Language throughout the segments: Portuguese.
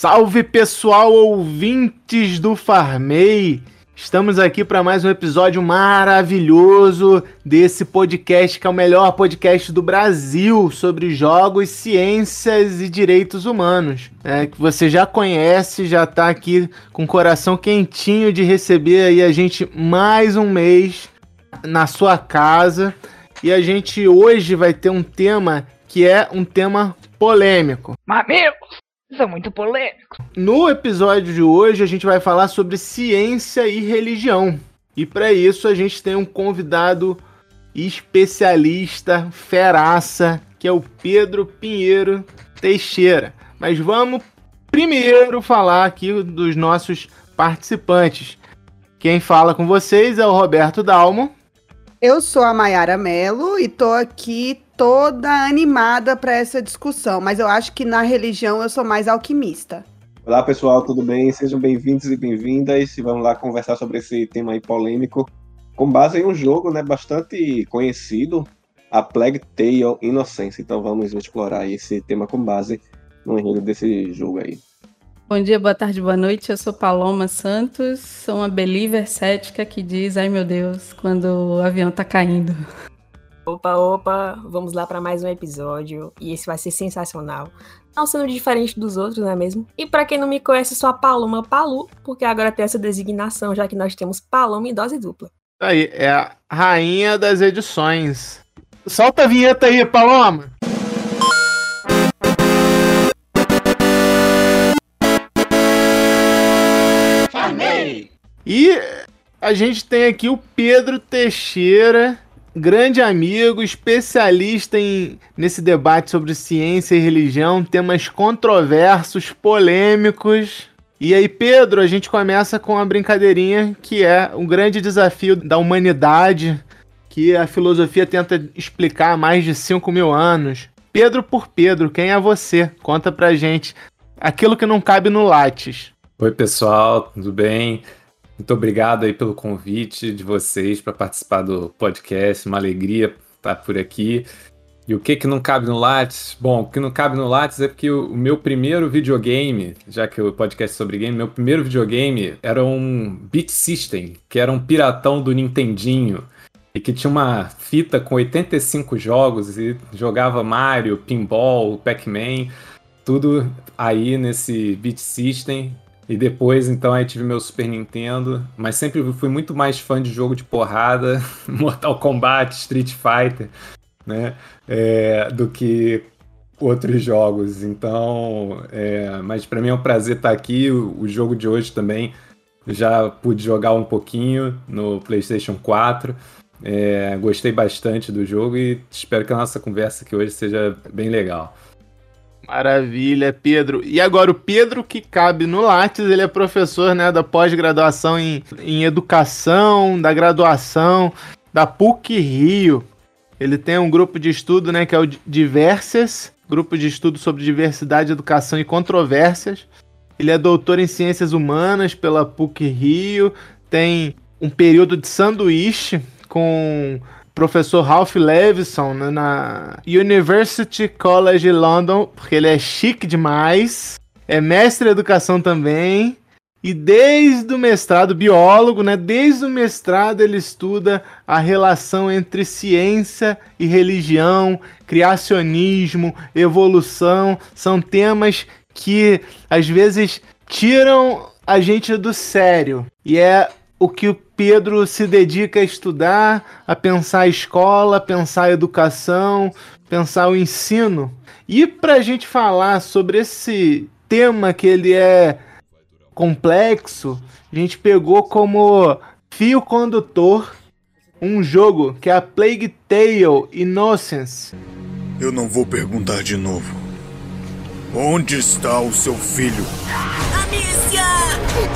Salve pessoal, ouvintes do Farmei! Estamos aqui para mais um episódio maravilhoso desse podcast que é o melhor podcast do Brasil sobre jogos, ciências e direitos humanos. É, que você já conhece, já está aqui com o coração quentinho de receber aí a gente mais um mês na sua casa. E a gente hoje vai ter um tema que é um tema polêmico. Mamilo! Isso é muito polêmico. No episódio de hoje a gente vai falar sobre ciência e religião. E para isso a gente tem um convidado especialista, feraça, que é o Pedro Pinheiro Teixeira. Mas vamos primeiro falar aqui dos nossos participantes. Quem fala com vocês é o Roberto Dalmo. Eu sou a Mayara Mello e tô aqui toda animada para essa discussão, mas eu acho que na religião eu sou mais alquimista. Olá pessoal, tudo bem? Sejam bem-vindos e bem-vindas e vamos lá conversar sobre esse tema aí polêmico, com base em um jogo né, bastante conhecido, a Plague Tale Innocence. Então vamos explorar esse tema com base no enredo desse jogo aí. Bom dia, boa tarde, boa noite. Eu sou Paloma Santos, sou uma believer cética que diz: ai meu Deus, quando o avião tá caindo. Opa, opa, vamos lá para mais um episódio e esse vai ser sensacional. Não sendo diferente dos outros, não é mesmo? E para quem não me conhece, sou a Paloma Palu, porque agora tem essa designação, já que nós temos Paloma em dose dupla. Aí, é a rainha das edições. Solta a vinheta aí, Paloma! E a gente tem aqui o Pedro Teixeira, grande amigo, especialista em, nesse debate sobre ciência e religião, temas controversos, polêmicos. E aí, Pedro, a gente começa com uma brincadeirinha que é um grande desafio da humanidade, que a filosofia tenta explicar há mais de 5 mil anos. Pedro por Pedro, quem é você? Conta pra gente aquilo que não cabe no Lattes. Oi, pessoal, tudo bem? Muito obrigado aí pelo convite de vocês para participar do podcast. Uma alegria estar por aqui. E o que que não cabe no Lattes? Bom, o que não cabe no Lattes é porque o, meu primeiro videogame, já que o podcast é sobre game, meu primeiro videogame era um Beat System, que era um piratão do Nintendinho e que tinha uma fita com 85 jogos e jogava Mario, Pinball, Pac-Man, tudo aí nesse Beat System e depois, então, aí tive meu Super Nintendo, mas sempre fui muito mais fã de jogo de porrada, Mortal Kombat, Street Fighter, né? É, do que outros jogos. Então, é, mas para mim é um prazer estar aqui. O, o, jogo de hoje também já pude jogar um pouquinho no PlayStation 4. É, gostei bastante do jogo e espero que a nossa conversa aqui hoje seja bem legal. Maravilha, Pedro. E agora o Pedro que cabe no Lattes, ele é professor né, da pós-graduação em, em educação, da graduação da PUC Rio. Ele tem um grupo de estudo né, que é o Diversas, grupo de estudo sobre diversidade, educação e controvérsias. Ele é doutor em ciências humanas pela PUC Rio, tem um período de sanduíche com professor Ralph Levison né, na University College London, porque ele é chique demais. É mestre em educação também. E desde o mestrado, biólogo, né? Desde o mestrado ele estuda a relação entre ciência e religião, criacionismo, evolução. São temas que às vezes tiram a gente do sério. E é o que Pedro se dedica a estudar, a pensar a escola, pensar a educação, pensar o ensino. E para a gente falar sobre esse tema que ele é complexo, a gente pegou como fio condutor um jogo que é a Plague Tale Innocence. Eu não vou perguntar de novo. Onde está o seu filho? Amicia!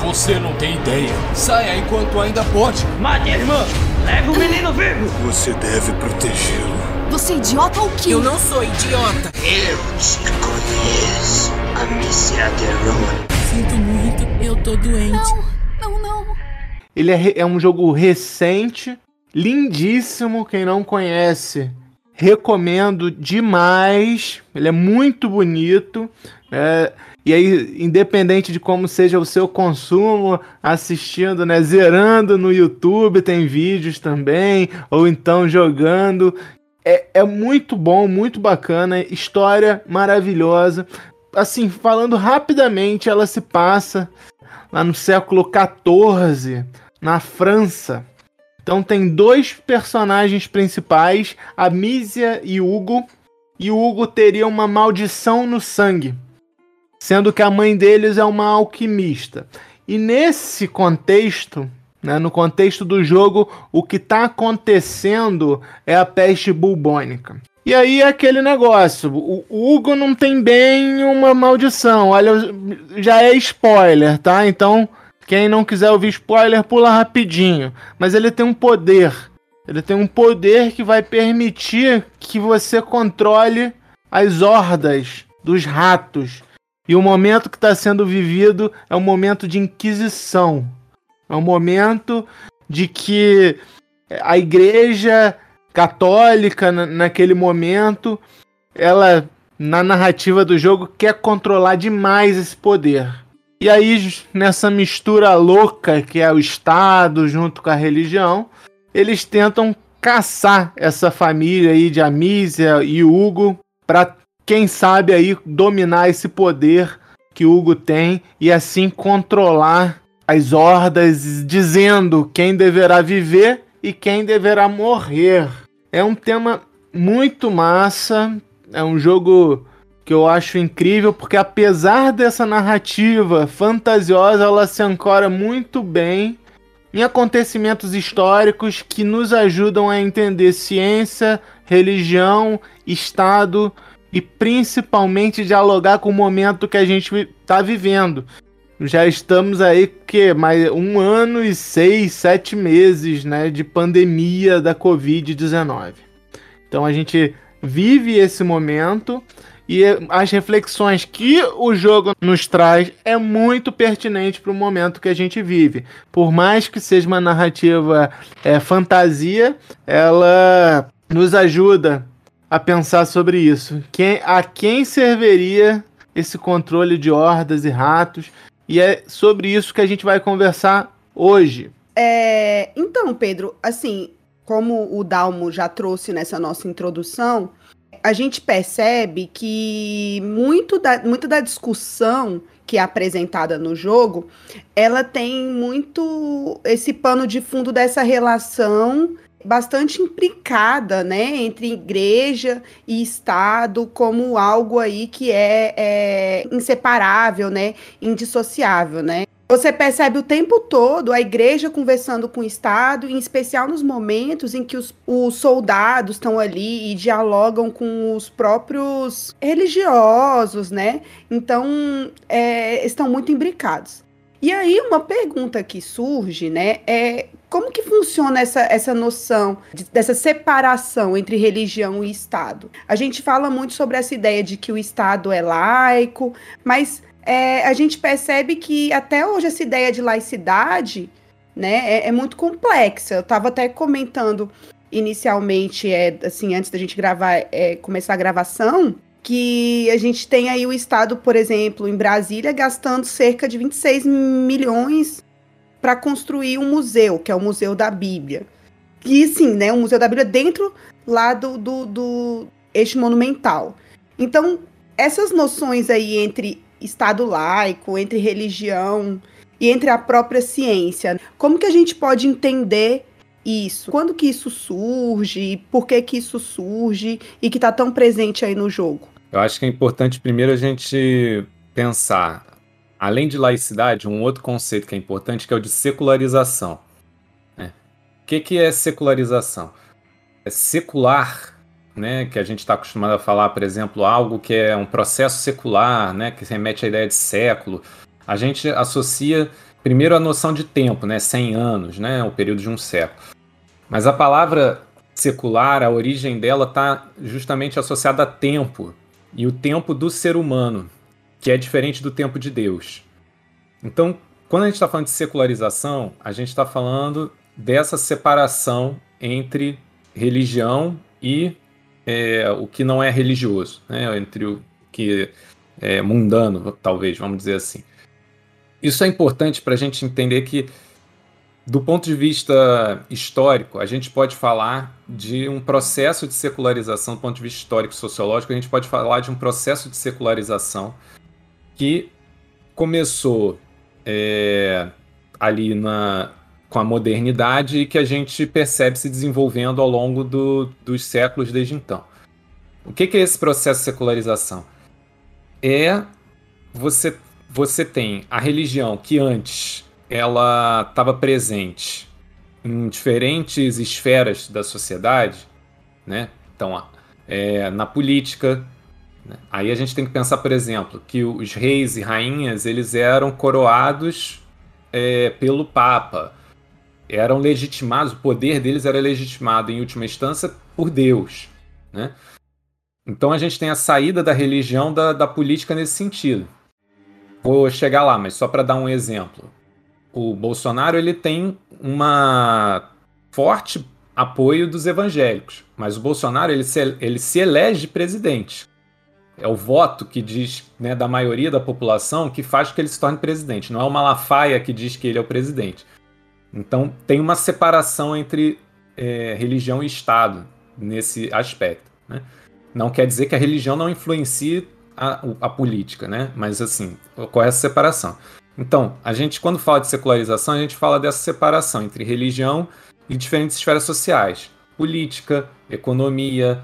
Você não tem ideia. Saia enquanto ainda pode. Mate, irmã! Leve o menino vivo! Você deve protegê-lo. Você é idiota ou quê? Eu não sou idiota. Eu te conheço, Amicia Deron. Sinto muito, eu tô doente. Não, não, não. Ele é, é um jogo recente, lindíssimo. Quem não conhece, recomendo demais. Ele é muito bonito. É, E aí, independente de como seja o seu consumo, assistindo, né, zerando no YouTube, tem vídeos também, ou então jogando. É, é muito bom, muito bacana, história maravilhosa. Assim, falando rapidamente, ela se passa lá no século XIV, na França. Então tem dois personagens principais, a Mísia e Hugo. E o Hugo teria uma maldição no sangue sendo que a mãe deles é uma alquimista. E nesse contexto, né, no contexto do jogo, o que está acontecendo é a peste bubônica. E aí é aquele negócio, o Hugo não tem bem uma maldição. Olha, já é spoiler, tá? Então, quem não quiser ouvir spoiler, pula rapidinho. Mas ele tem um poder. Ele tem um poder que vai permitir que você controle as hordas dos ratos e o momento que está sendo vivido é um momento de inquisição. É um momento de que a igreja católica, naquele momento, ela, na narrativa do jogo, quer controlar demais esse poder. E aí, nessa mistura louca que é o Estado junto com a religião, eles tentam caçar essa família aí de Amísia e Hugo para quem sabe aí dominar esse poder que Hugo tem e assim controlar as hordas, dizendo quem deverá viver e quem deverá morrer. É um tema muito massa, é um jogo que eu acho incrível porque apesar dessa narrativa fantasiosa, ela se ancora muito bem em acontecimentos históricos que nos ajudam a entender ciência, religião, Estado e principalmente dialogar com o momento que a gente está vivendo. Já estamos aí que mais um ano e seis, sete meses, né, de pandemia da Covid-19. Então a gente vive esse momento e as reflexões que o jogo nos traz é muito pertinente para o momento que a gente vive. Por mais que seja uma narrativa é, fantasia, ela nos ajuda a pensar sobre isso. Quem, a quem serviria esse controle de hordas e ratos? E é sobre isso que a gente vai conversar hoje. É, então, Pedro, assim, como o Dalmo já trouxe nessa nossa introdução, a gente percebe que muito da, muito da discussão que é apresentada no jogo, ela tem muito esse pano de fundo dessa relação bastante implicada, né, entre igreja e Estado como algo aí que é, é inseparável, né, indissociável, né. Você percebe o tempo todo a igreja conversando com o Estado, em especial nos momentos em que os, os soldados estão ali e dialogam com os próprios religiosos, né? Então, é, estão muito imbricados. E aí, uma pergunta que surge, né, é como que funciona essa, essa noção de, dessa separação entre religião e Estado? A gente fala muito sobre essa ideia de que o Estado é laico, mas é, a gente percebe que até hoje essa ideia de laicidade né, é, é muito complexa. Eu estava até comentando inicialmente, é, assim, antes da gente gravar, é, começar a gravação, que a gente tem aí o Estado, por exemplo, em Brasília, gastando cerca de 26 milhões para construir um museu, que é o Museu da Bíblia. E sim, né, o Museu da Bíblia dentro lá do, do, do eixo monumental. Então, essas noções aí entre Estado laico, entre religião e entre a própria ciência, como que a gente pode entender isso? Quando que isso surge? Por que que isso surge e que está tão presente aí no jogo? Eu acho que é importante primeiro a gente pensar, além de laicidade, um outro conceito que é importante que é o de secularização. Né? O que, que é secularização? É secular, né, que a gente está acostumado a falar, por exemplo, algo que é um processo secular, né, que remete à ideia de século. A gente associa primeiro a noção de tempo, né, 100 anos, né, o período de um século. Mas a palavra secular, a origem dela está justamente associada a tempo, e o tempo do ser humano, que é diferente do tempo de Deus. Então, quando a gente está falando de secularização, a gente está falando dessa separação entre religião e é, o que não é religioso, né? entre o que é, mundano, talvez, vamos dizer assim. Isso é importante para a gente entender que, do ponto de vista histórico, a gente pode falar de um processo de secularização, do ponto de vista histórico e sociológico, a gente pode falar de um processo de secularização que começou é, ali na, com a modernidade e que a gente percebe se desenvolvendo ao longo do, dos séculos desde então. O que, que é esse processo de secularização? É você você tem a religião que antes ela estava presente em diferentes esferas da sociedade, né? Então, é, na política? Aí a gente tem que pensar, por exemplo, que os reis e rainhas eles eram coroados é, pelo Papa, eram legitimados, o poder deles era legitimado em última instância por Deus, né? Então a gente tem a saída da religião da, da política nesse sentido. Vou chegar lá, mas só para dar um exemplo. O Bolsonaro ele tem uma forte apoio dos evangélicos, mas o Bolsonaro ele se, ele se elege presidente. É o voto que diz né, da maioria da população que faz que ele se torne presidente. Não é o Malafaia que diz que ele é o presidente. Então tem uma separação entre é, religião e Estado nesse aspecto. Né? Não quer dizer que a religião não influencie a, a política, né? Mas assim, ocorre essa separação. Então, a gente, quando fala de secularização, a gente fala dessa separação entre religião e diferentes esferas sociais. Política, economia,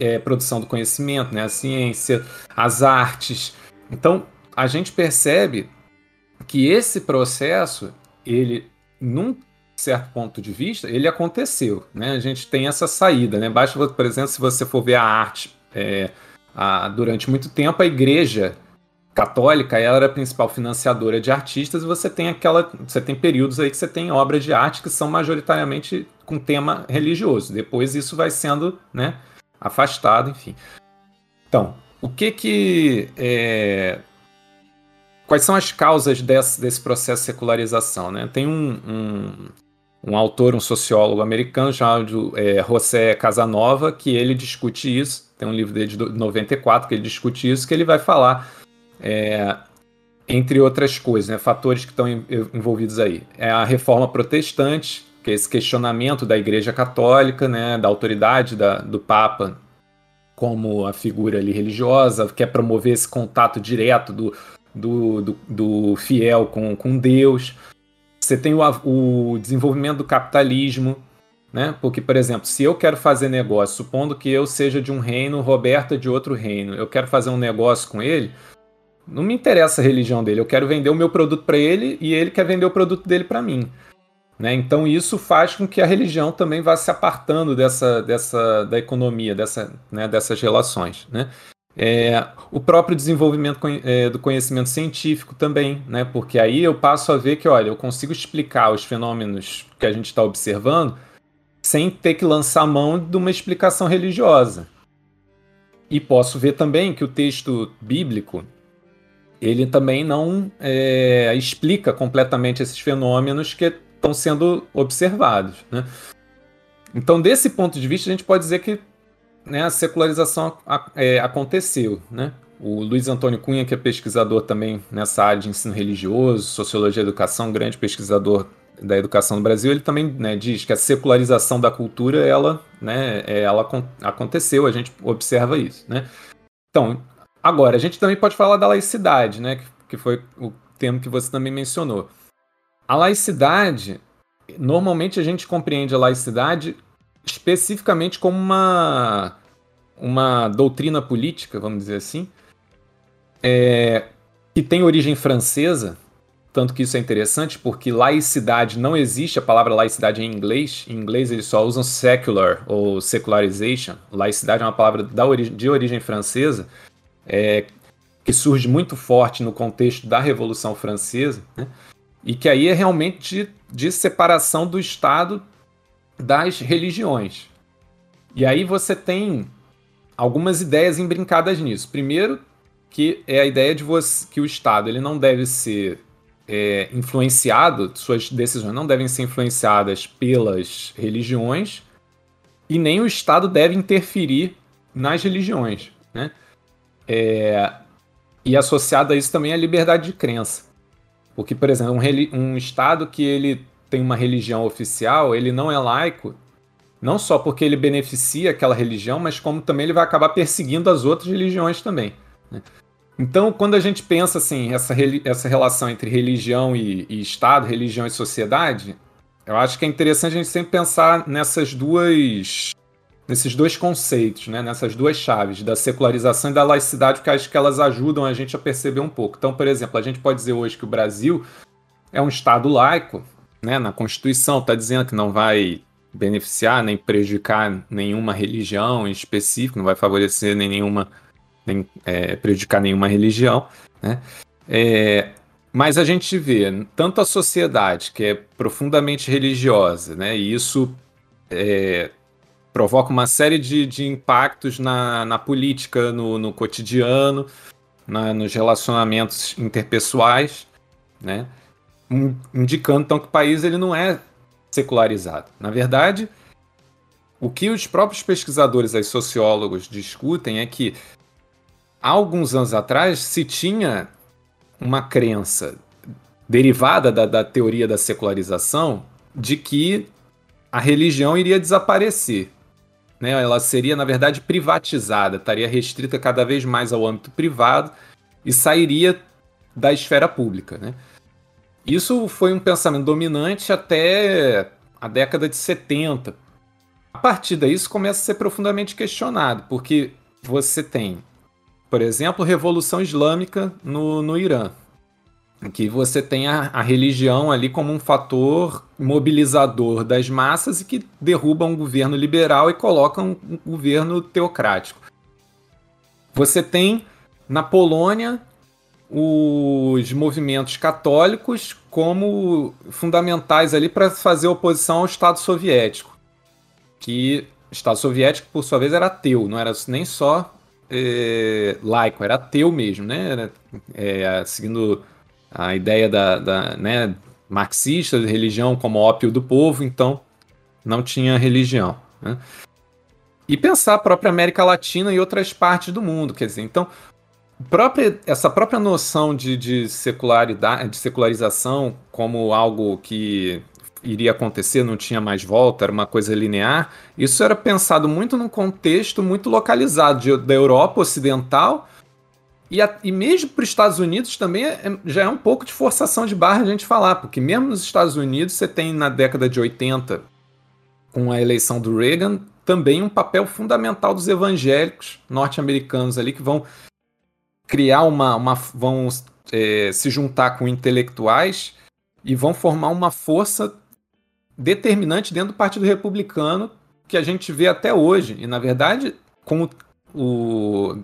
é, produção do conhecimento, né? a ciência, as artes. Então, a gente percebe que esse processo, ele, num certo ponto de vista, ele aconteceu. Né? A gente tem essa saída. Né? Basta, por exemplo, se você for ver a arte é, a, durante muito tempo, a igreja católica ela era a principal financiadora de artistas e você tem aquela você tem períodos aí que você tem obras de arte que são majoritariamente com tema religioso depois isso vai sendo né afastado enfim. Então o que que é... quais são as causas desse, desse processo de secularização né? Tem um, um, um autor um sociólogo americano chamado é, José Casanova que ele discute isso tem um livro dele de 94 que ele discute isso, que ele vai falar, é, entre outras coisas, né, fatores que estão envolvidos aí. É a reforma protestante, que é esse questionamento da Igreja Católica, né, da autoridade da, do Papa como a figura ali religiosa, quer promover esse contato direto do, do, do, do fiel com, com Deus. Você tem o, o desenvolvimento do capitalismo, né? Porque, por exemplo, se eu quero fazer negócio, supondo que eu seja de um reino, Roberta de outro reino, eu quero fazer um negócio com ele, não me interessa a religião dele, eu quero vender o meu produto para ele e ele quer vender o produto dele para mim. Né? Então isso faz com que a religião também vá se apartando dessa, dessa da economia, dessa, né, dessas relações. Né? É, o próprio desenvolvimento é, do conhecimento científico também, né? porque aí eu passo a ver que, olha, eu consigo explicar os fenômenos que a gente está observando sem ter que lançar mão de uma explicação religiosa. E posso ver também que o texto bíblico ele também não é, explica completamente esses fenômenos que estão sendo observados. Né? Então, desse ponto de vista, a gente pode dizer que né, a secularização é, aconteceu. Né? O Luiz Antônio Cunha, que é pesquisador também nessa área de ensino religioso, sociologia e educação, grande pesquisador da educação no Brasil, ele também né, diz que a secularização da cultura ela, né, é, ela aconteceu, a gente observa isso. Né? Então, agora, a gente também pode falar da laicidade, né, que foi o termo que você também mencionou. A laicidade, normalmente a gente compreende a laicidade especificamente como uma, uma doutrina política, vamos dizer assim, é, que tem origem francesa, tanto que isso é interessante porque laicidade não existe a palavra laicidade em inglês. Em inglês eles só usam secular ou secularization. Laicidade é uma palavra da de origem francesa é, que surge muito forte no contexto da Revolução Francesa né? E que aí é realmente de, de separação do Estado das religiões. E aí você tem algumas ideias embrincadas nisso. Primeiro, que é a ideia de você, que o Estado ele não deve ser é, influenciado, suas decisões não devem ser influenciadas pelas religiões e nem o Estado deve interferir nas religiões. Né? É, E associado a isso também a liberdade de crença. Porque, por exemplo, um, um Estado que ele tem uma religião oficial, ele não é laico, não só porque ele beneficia aquela religião, mas como também ele vai acabar perseguindo as outras religiões também. Né? Então, quando a gente pensa assim, essa, essa relação entre religião e, e, Estado, religião e sociedade, eu acho que é interessante a gente sempre pensar nessas duas. Nesses dois conceitos, né? nessas duas chaves, da secularização e da laicidade, porque acho que elas ajudam a gente a perceber um pouco. Então, por exemplo, a gente pode dizer hoje que o Brasil é um Estado laico, né? na Constituição está dizendo que não vai beneficiar nem prejudicar nenhuma religião em específico, não vai favorecer nem nenhuma, nem é, prejudicar nenhuma religião, né? É, mas a gente vê tanto a sociedade que é profundamente religiosa, né? E isso é, provoca uma série de, de impactos na, na política, no, no cotidiano, na, nos relacionamentos interpessoais, né? Indicando então que o país ele não é secularizado. Na verdade, o que os próprios pesquisadores e sociólogos discutem é que há alguns anos atrás se tinha uma crença derivada da, da teoria da secularização de que a religião iria desaparecer. Né? Ela seria, na verdade, privatizada, estaria restrita cada vez mais ao âmbito privado e sairia da esfera pública. Né? Isso foi um pensamento dominante até a década de 70. A partir daí, isso começa a ser profundamente questionado, porque você tem, por exemplo, Revolução Islâmica no, no Irã, que você tem a, a religião ali como um fator mobilizador das massas e que derruba um governo liberal e coloca um, um governo teocrático. Você tem na Polônia os movimentos católicos como fundamentais ali para fazer oposição ao Estado soviético. Que o Estado soviético, por sua vez, era ateu, não era nem só é, laico, era ateu mesmo, né? Era, é, seguindo a ideia da, da né, marxista de religião como ópio do povo, então não tinha religião. Né? E pensar a própria América Latina e outras partes do mundo, quer dizer, então própria, essa própria noção de, de, secularidade, de secularização como algo que iria acontecer, não tinha mais volta, era uma coisa linear, isso era pensado muito num contexto muito localizado de, da Europa Ocidental e, a, e mesmo para os Estados Unidos também é, é, já é um pouco de forçação de barra a gente falar, porque mesmo nos Estados Unidos você tem na década de 80, com a eleição do Reagan, também um papel fundamental dos evangélicos norte-americanos ali que vão criar uma. uma vão é, se juntar com intelectuais e vão formar uma força determinante dentro do Partido Republicano que a gente vê até hoje. E, na verdade, com o, o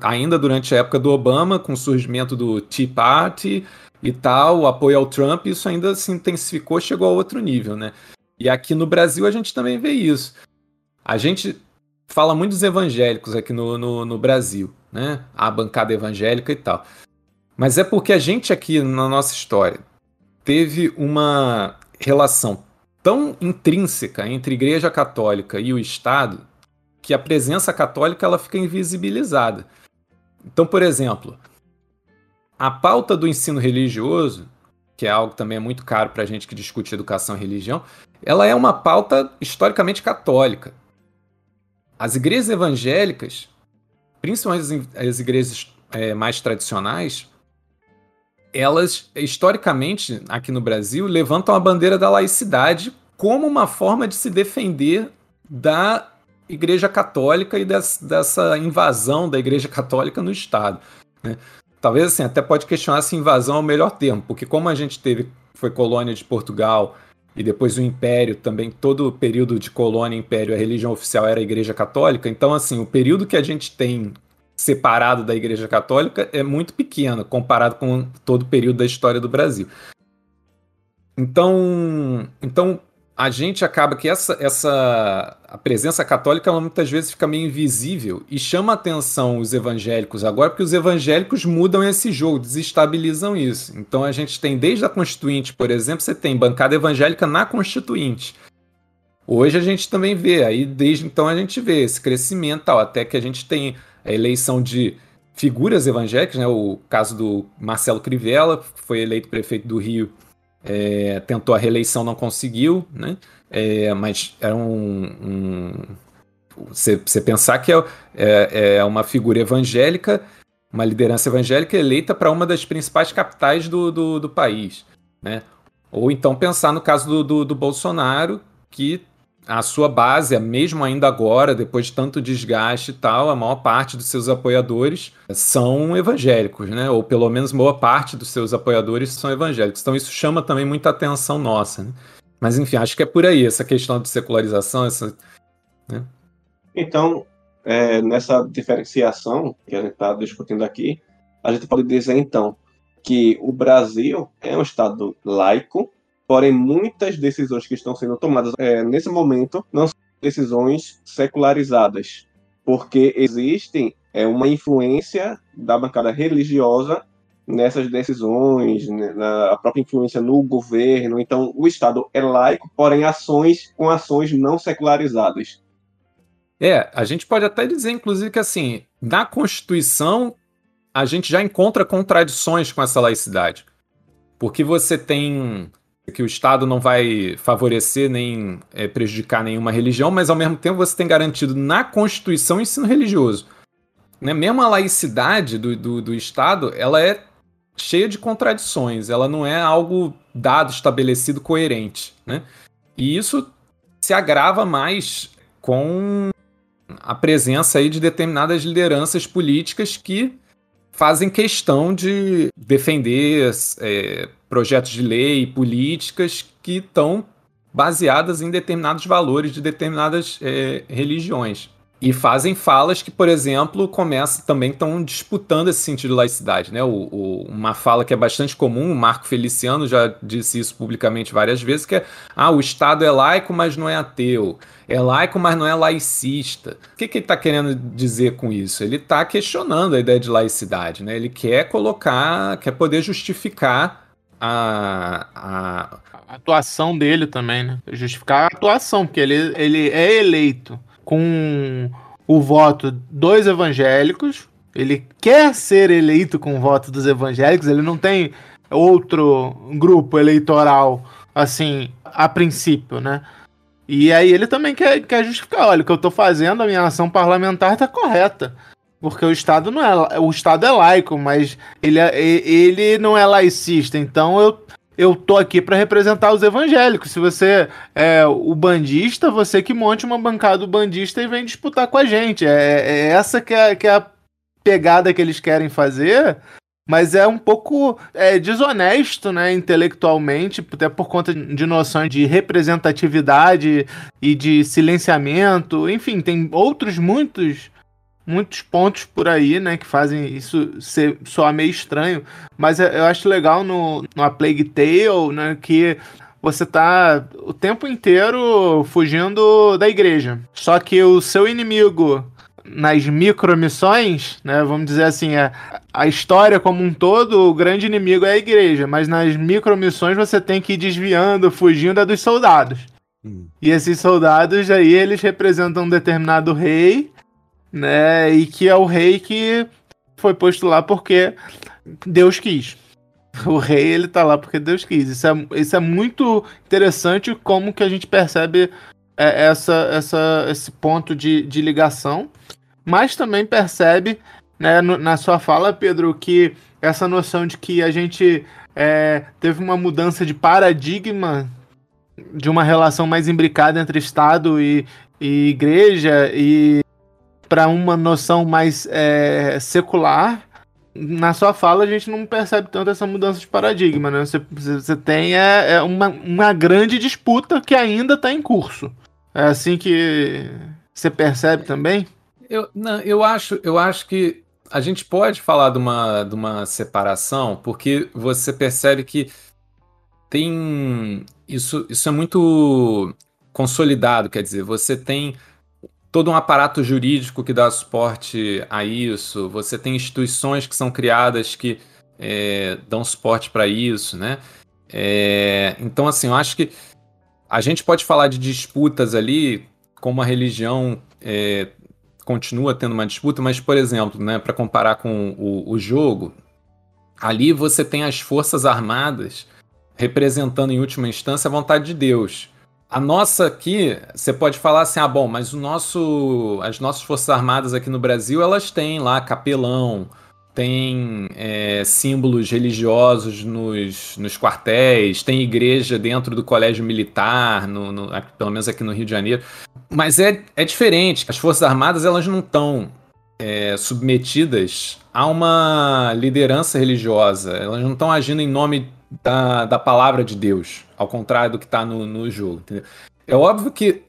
ainda durante a época do Obama, com o surgimento do Tea Party e tal, o apoio ao Trump, isso ainda se intensificou, chegou a outro nível, né? E aqui no Brasil a gente também vê isso. A gente fala muito dos evangélicos aqui no, no, no Brasil né? A bancada evangélica e tal. Mas é porque a gente aqui na nossa história teve uma relação tão intrínseca entre Igreja Católica e o Estado que a presença católica ela fica invisibilizada. Então, por exemplo, a pauta do ensino religioso, que é algo também é muito caro para a gente que discute educação e religião, ela é uma pauta historicamente católica. As igrejas evangélicas principalmente as, as igrejas é, mais tradicionais, elas, historicamente, aqui no Brasil, levantam a bandeira da laicidade como uma forma de se defender da Igreja Católica e des, dessa invasão da Igreja Católica no Estado. Né? Talvez assim, até pode questionar se invasão é o melhor termo, porque como a gente teve, foi colônia de Portugal e depois o Império também, todo o período de colônia e Império, a religião oficial era a Igreja Católica. Então, assim, o período que a gente tem separado da Igreja Católica é muito pequeno comparado com todo o período da história do Brasil. Então, então a gente acaba que essa, essa a presença católica muitas vezes fica meio invisível e chama atenção os evangélicos agora porque os evangélicos mudam esse jogo, desestabilizam isso. Então a gente tem desde a Constituinte, por exemplo, você tem bancada evangélica na Constituinte. Hoje a gente também vê, aí desde então a gente vê esse crescimento, tal, até que a gente tem a eleição de figuras evangélicas, né? O caso do Marcelo Crivella, que foi eleito prefeito do Rio, é, tentou a reeleição, não conseguiu, né? É, mas era um, um você, você pensar que é, é, é, uma figura evangélica, uma liderança evangélica eleita para uma das principais capitais do, do, do, país. Né? Ou então pensar no caso do, do, do Bolsonaro, que a sua base, mesmo ainda agora, depois de tanto desgaste e tal, a maior parte dos seus apoiadores são evangélicos, né? Ou pelo menos boa parte dos seus apoiadores são evangélicos. Então isso chama também muita atenção nossa, né? Mas enfim, acho que é por aí, essa questão de secularização, essa, né? Então, é, nessa diferenciação que a gente está discutindo aqui, a gente pode dizer então que o Brasil é um Estado laico, porém muitas decisões que estão sendo tomadas é, nesse momento não são decisões secularizadas, porque existem é, uma influência da bancada religiosa nessas decisões, né, a própria influência no governo. Então, o Estado é laico, porém ações com ações não secularizadas. É, a gente pode até dizer, inclusive, que assim, na Constituição a gente já encontra contradições com essa laicidade. Porque você tem que o Estado não vai favorecer nem é, prejudicar nenhuma religião, mas ao mesmo tempo você tem garantido na Constituição ensino religioso. Né? Mesmo a laicidade do, do, do Estado, ela é cheia de contradições, ela não é algo dado, estabelecido, coerente. Né? E isso se agrava mais com a presença aí de determinadas lideranças políticas que fazem questão de defender é, projetos de lei, políticas que estão baseadas em determinados valores de determinadas é, religiões. E fazem falas que, por exemplo, começam também estão disputando esse sentido de laicidade. Né? O, o, uma fala que é bastante comum, o Marco Feliciano já disse isso publicamente várias vezes, que é ah, o Estado é laico, mas não é ateu. É laico, mas não é laicista. O que, que ele está querendo dizer com isso? Ele está questionando a ideia de laicidade. Né? Ele quer colocar, quer poder justificar a, a... atuação dele também, né? Justificar a atuação, porque ele, ele é eleito com o voto dos evangélicos. Ele quer ser eleito com o voto dos evangélicos. Ele não tem outro grupo eleitoral assim a princípio, né? E aí ele também quer, quer justificar, olha, o que eu estou fazendo, a minha ação parlamentar está correta. Porque o Estado não é. O Estado é laico, mas ele, é, ele não é laicista. Então eu, eu tô aqui para representar os evangélicos. Se você é o bandista, você que monte uma bancada bandista e vem disputar com a gente. É, é essa que é, que é a pegada que eles querem fazer, mas é um pouco é, desonesto, né, intelectualmente, até por conta de noções de representatividade e de silenciamento. Enfim, tem outros muitos muitos pontos por aí, né, que fazem isso ser soar meio estranho, mas eu acho legal no, no A Plague Tale, né, que você tá o tempo inteiro fugindo da igreja. Só que o seu inimigo nas micromissões, né, vamos dizer assim, a, a história como um todo, o grande inimigo é a igreja, mas nas micromissões você tem que ir desviando, fugindo é dos soldados. Hum. E esses soldados aí, eles representam um determinado rei, né? E que é o rei que foi posto lá porque Deus quis. O rei, ele tá lá porque Deus quis. Isso é, isso é muito interessante como que a gente percebe é, essa, essa, esse ponto de, de ligação. Mas também percebe, né, na sua fala, Pedro, que essa noção de que a gente é, teve uma mudança de paradigma de uma relação mais imbricada entre Estado e, e igreja e para uma noção mais é, secular, na sua fala a gente não percebe tanto essa mudança de paradigma, né? Você, você tem é, é uma, uma grande disputa que ainda está em curso. É assim que você percebe também? Eu, não, eu, acho, eu acho que a gente pode falar de uma, de uma separação, porque você percebe que tem. Isso, isso é muito consolidado, quer dizer, você tem todo um aparato jurídico que dá suporte a isso, você tem instituições que são criadas que é, dão suporte para isso, né? É, então, assim, eu acho que a gente pode falar de disputas ali, como a religião é, continua tendo uma disputa, mas, por exemplo, né, para comparar com o, o jogo, ali você tem as Forças Armadas representando em última instância a vontade de Deus. A nossa aqui, você pode falar assim, ah, bom, mas o nosso, as nossas forças armadas aqui no Brasil, elas têm lá capelão, tem é, símbolos religiosos nos, nos quartéis, tem igreja dentro do colégio militar, no, no, pelo menos aqui no Rio de Janeiro. Mas é, é diferente. As Forças Armadas elas não estão é, submetidas a uma liderança religiosa. Elas não estão agindo em nome da, da palavra de Deus, ao contrário do que está no, no jogo. Entendeu? É óbvio que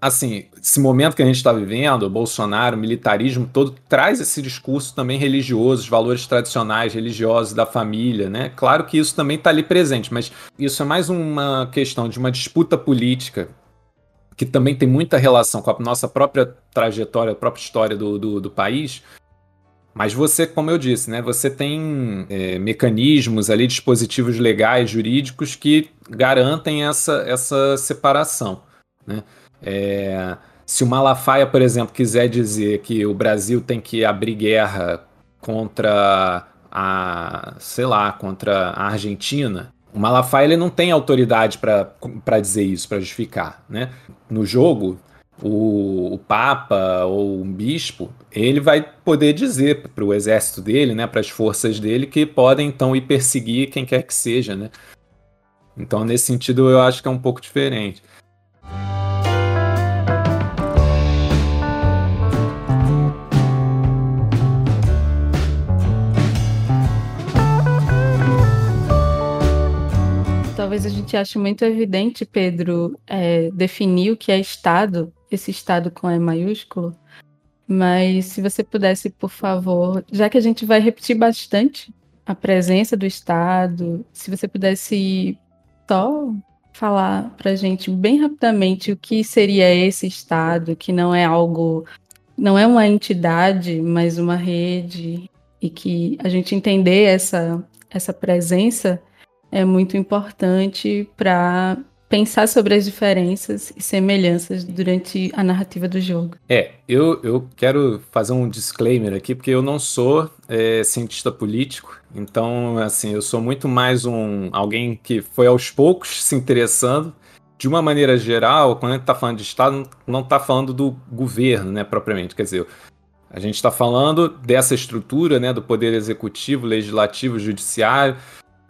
assim, esse momento que a gente está vivendo, Bolsonaro, o militarismo todo, traz esse discurso também religioso, os valores tradicionais religiosos da família, né? Claro que isso também está ali presente, mas isso é mais uma questão de uma disputa política que também tem muita relação com a nossa própria trajetória, a própria história do, do, do país. Mas você, como eu disse, né, você tem é, mecanismos ali, dispositivos legais, jurídicos que garantem essa, essa separação. Né? É, se o Malafaia, por exemplo, quiser dizer que o Brasil tem que abrir guerra contra a, sei lá, contra a Argentina, o Malafaia ele não tem autoridade para dizer isso, para justificar, né? No jogo, o, o, Papa ou um bispo, ele vai poder dizer para o exército dele, né, para as forças dele, que podem então ir perseguir quem quer que seja, né? Então, nesse sentido, eu acho que é um pouco diferente. talvez a gente ache muito evidente, Pedro, é, definir o que é Estado, esse Estado com E maiúsculo. Mas se você pudesse, por favor, já que a gente vai repetir bastante a presença do Estado, se você pudesse só falar para gente bem rapidamente o que seria esse Estado, que não é algo, não é uma entidade, mas uma rede, e que a gente entender essa, essa presença é muito importante para pensar sobre as diferenças e semelhanças durante a narrativa do jogo. É, eu, eu quero fazer um disclaimer aqui, porque eu não sou é, cientista político, então, assim, eu sou muito mais um alguém que foi aos poucos se interessando. De uma maneira geral, quando a gente está falando de Estado, não está falando do governo, né, propriamente. Quer dizer, a gente está falando dessa estrutura, né, do poder executivo, legislativo, judiciário,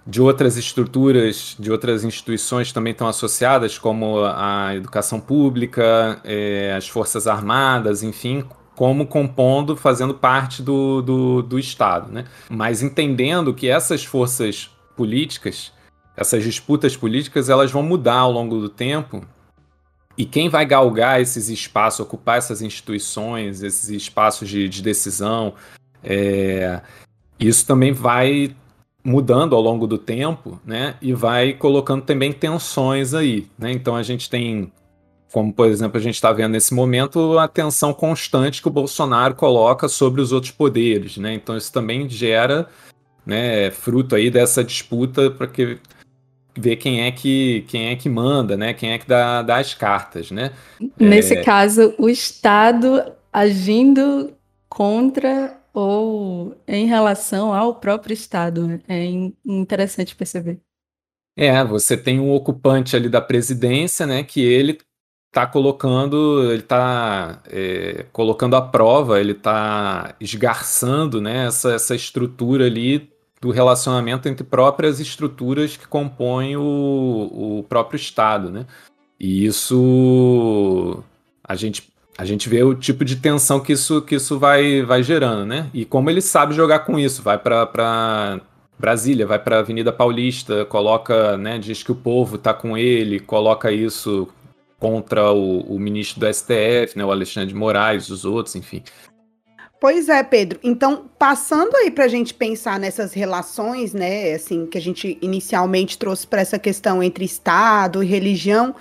de outras estruturas, de outras instituições também estão associadas, como a educação pública, é, as Forças Armadas, enfim, como compondo, fazendo parte do, do, do Estado. Né? Mas entendendo que essas forças políticas, essas disputas políticas, elas vão mudar ao longo do tempo. E quem vai galgar esses espaços, ocupar essas instituições, esses espaços de, de decisão, é, isso também vai mudando ao longo do tempo, né? E vai colocando também tensões aí, né? Então a gente tem, como por exemplo a gente está vendo nesse momento, a tensão constante que o Bolsonaro coloca sobre os outros poderes, né? Então isso também gera, né, fruto aí dessa disputa para que ver quem é que quem é que manda, né? Quem é que dá, dá as cartas, né? Nesse é... caso, o Estado agindo contra ou em relação ao próprio Estado. Né? É interessante perceber. É, você tem um ocupante ali da presidência, né, que ele está colocando, ele está é, colocando à prova, ele está esgarçando, né, essa, essa estrutura ali do relacionamento entre próprias estruturas que compõem o, o próprio Estado, né? E isso a gente a gente vê o tipo de tensão que isso, que isso vai, vai gerando, né? E como ele sabe jogar com isso, vai para Brasília, vai para Avenida Paulista, coloca, né, diz que o povo tá com ele, coloca isso contra o, o ministro do STF, né, o Alexandre de Moraes, os outros, enfim. Pois é, Pedro. Então, passando aí para a gente pensar nessas relações, né, assim, que a gente inicialmente trouxe para essa questão entre Estado e religião,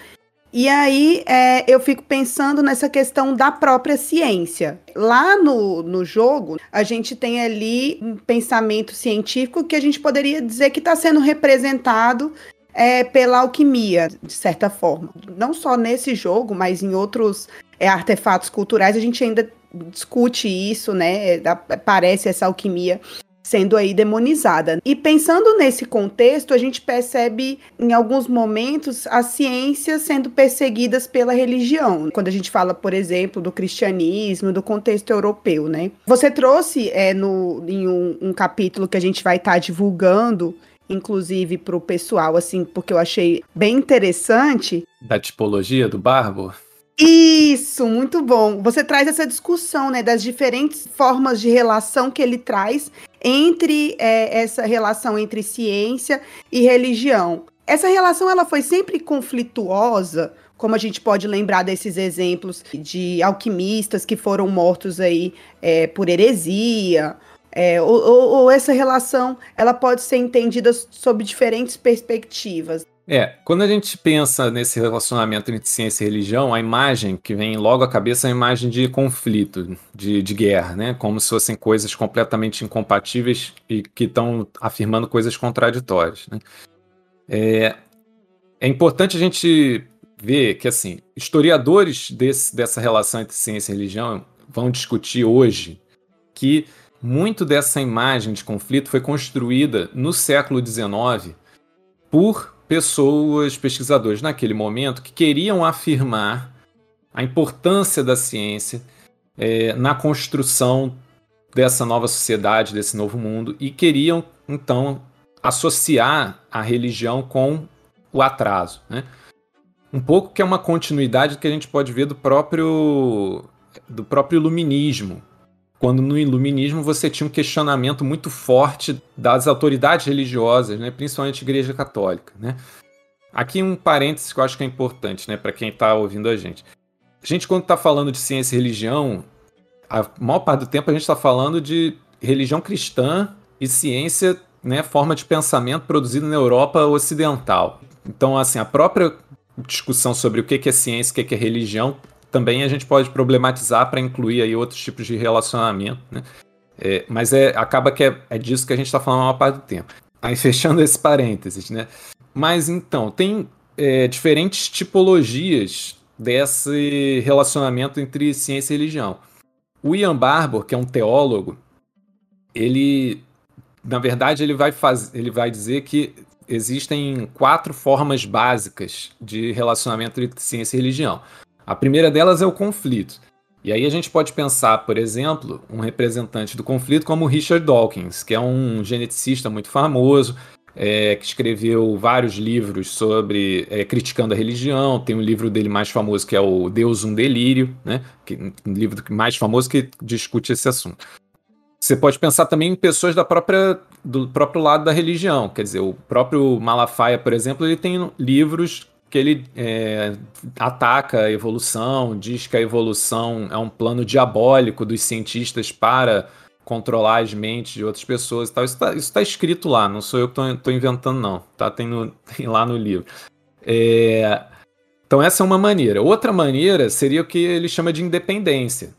e aí é, eu fico pensando nessa questão da própria ciência. Lá no, no jogo, a gente tem ali um pensamento científico que a gente poderia dizer que está sendo representado é, pela alquimia, de certa forma. Não só nesse jogo, mas em outros é, artefatos culturais, a gente ainda discute isso, né? Parece essa alquimia sendo aí demonizada. E pensando nesse contexto, a gente percebe em alguns momentos as ciências sendo perseguidas pela religião. Quando a gente fala, por exemplo, do cristianismo, do contexto europeu, né? Você trouxe é, no, em um, um capítulo que a gente vai estar tá divulgando inclusive para o pessoal, assim, porque eu achei bem interessante. Da tipologia do barbo? Isso, muito bom. Você traz essa discussão, né, das diferentes formas de relação que ele traz entre é, essa relação entre ciência e religião. Essa relação ela foi sempre conflituosa, como a gente pode lembrar desses exemplos de alquimistas que foram mortos aí é, por heresia, é, ou, ou, ou, essa relação ela pode ser entendida sob diferentes perspectivas. É, quando a gente pensa nesse relacionamento entre ciência e religião, a imagem que vem logo à cabeça é a imagem de conflito, de, de guerra, né? Como se fossem coisas completamente incompatíveis e que estão afirmando coisas contraditórias. Né? É, é importante a gente ver que, assim, historiadores desse, dessa relação entre ciência e religião vão discutir hoje que muito dessa imagem de conflito foi construída no século XIX por pessoas, pesquisadores naquele momento, que queriam afirmar a importância da ciência é, na construção dessa nova sociedade, desse novo mundo, e queriam, então, associar a religião com o atraso. Né? Um pouco que é uma continuidade que a gente pode ver do próprio, do próprio iluminismo, quando no iluminismo você tinha um questionamento muito forte das autoridades religiosas, né, principalmente a Igreja Católica. Né? Aqui um parênteses que eu acho que é importante né, para quem está ouvindo a gente. A gente, quando está falando de ciência e religião, a maior parte do tempo a gente está falando de religião cristã e ciência, né, forma de pensamento produzida na Europa Ocidental. Então, assim, a própria discussão sobre o que é ciência o que é religião também a gente pode problematizar para incluir aí outros tipos de relacionamento, né? É, mas é, acaba que é, é disso que a gente está falando a maior parte do tempo. Aí fechando esse parênteses, né? Mas então, tem é, diferentes tipologias desse relacionamento entre ciência e religião. O Ian Barbour, que é um teólogo, ele, na verdade, ele vai, faz, ele vai dizer que existem quatro formas básicas de relacionamento entre ciência e religião. A primeira delas é o conflito. E aí a gente pode pensar, por exemplo, um representante do conflito como Richard Dawkins, que é um geneticista muito famoso, é, que escreveu vários livros sobre é, criticando a religião. Tem um livro dele mais famoso que é o Deus um Delírio, né? Que, um livro mais famoso que discute esse assunto. Você pode pensar também em pessoas da própria, do próprio lado da religião. Quer dizer, o próprio Malafaia, por exemplo, ele tem livros que ele é, ataca a evolução, diz que a evolução é um plano diabólico dos cientistas para controlar as mentes de outras pessoas e tal. Isso está tá escrito lá, não sou eu que estou inventando, não. Tá? Tem, no, tem lá no livro. É, então, essa é uma maneira. Outra maneira seria o que ele chama de independência.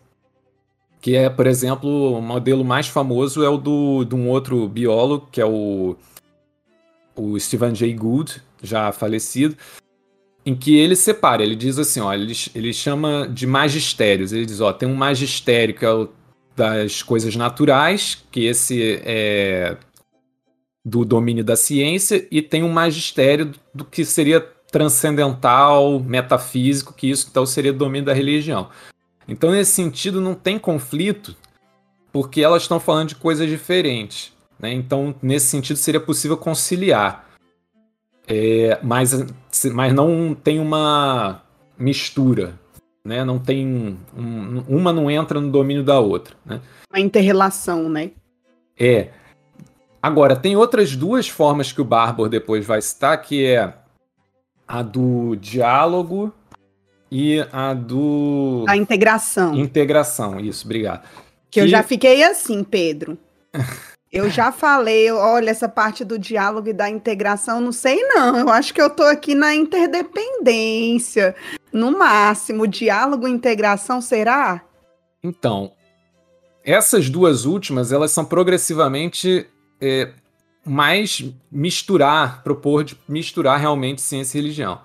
Que é, por exemplo, o modelo mais famoso é o do, de um outro biólogo, que é o, o Stephen Jay Gould, já falecido, em que ele separa, ele diz assim, ó, ele, ele chama de magistérios. Ele diz, ó, tem um magistério que é o das coisas naturais, que esse é do domínio da ciência, e tem um magistério do que seria transcendental, metafísico, que isso então seria do domínio da religião. Então, nesse sentido, não tem conflito, porque elas estão falando de coisas diferentes. Né? Então, nesse sentido, seria possível conciliar. É, mas, mas não tem uma mistura, né? Não tem um, uma não entra no domínio da outra, né? Uma interrelação, né? É. Agora tem outras duas formas que o Barbour depois vai citar, que é a do diálogo e a do a integração. Integração, isso, obrigado. Que, que... eu já fiquei assim, Pedro. Eu já falei, olha, essa parte do diálogo e da integração, não sei não. Eu acho que eu tô aqui na interdependência. No máximo, diálogo e integração, será? Então, essas duas últimas, elas são progressivamente é, mais misturar, propor de misturar realmente ciência e religião.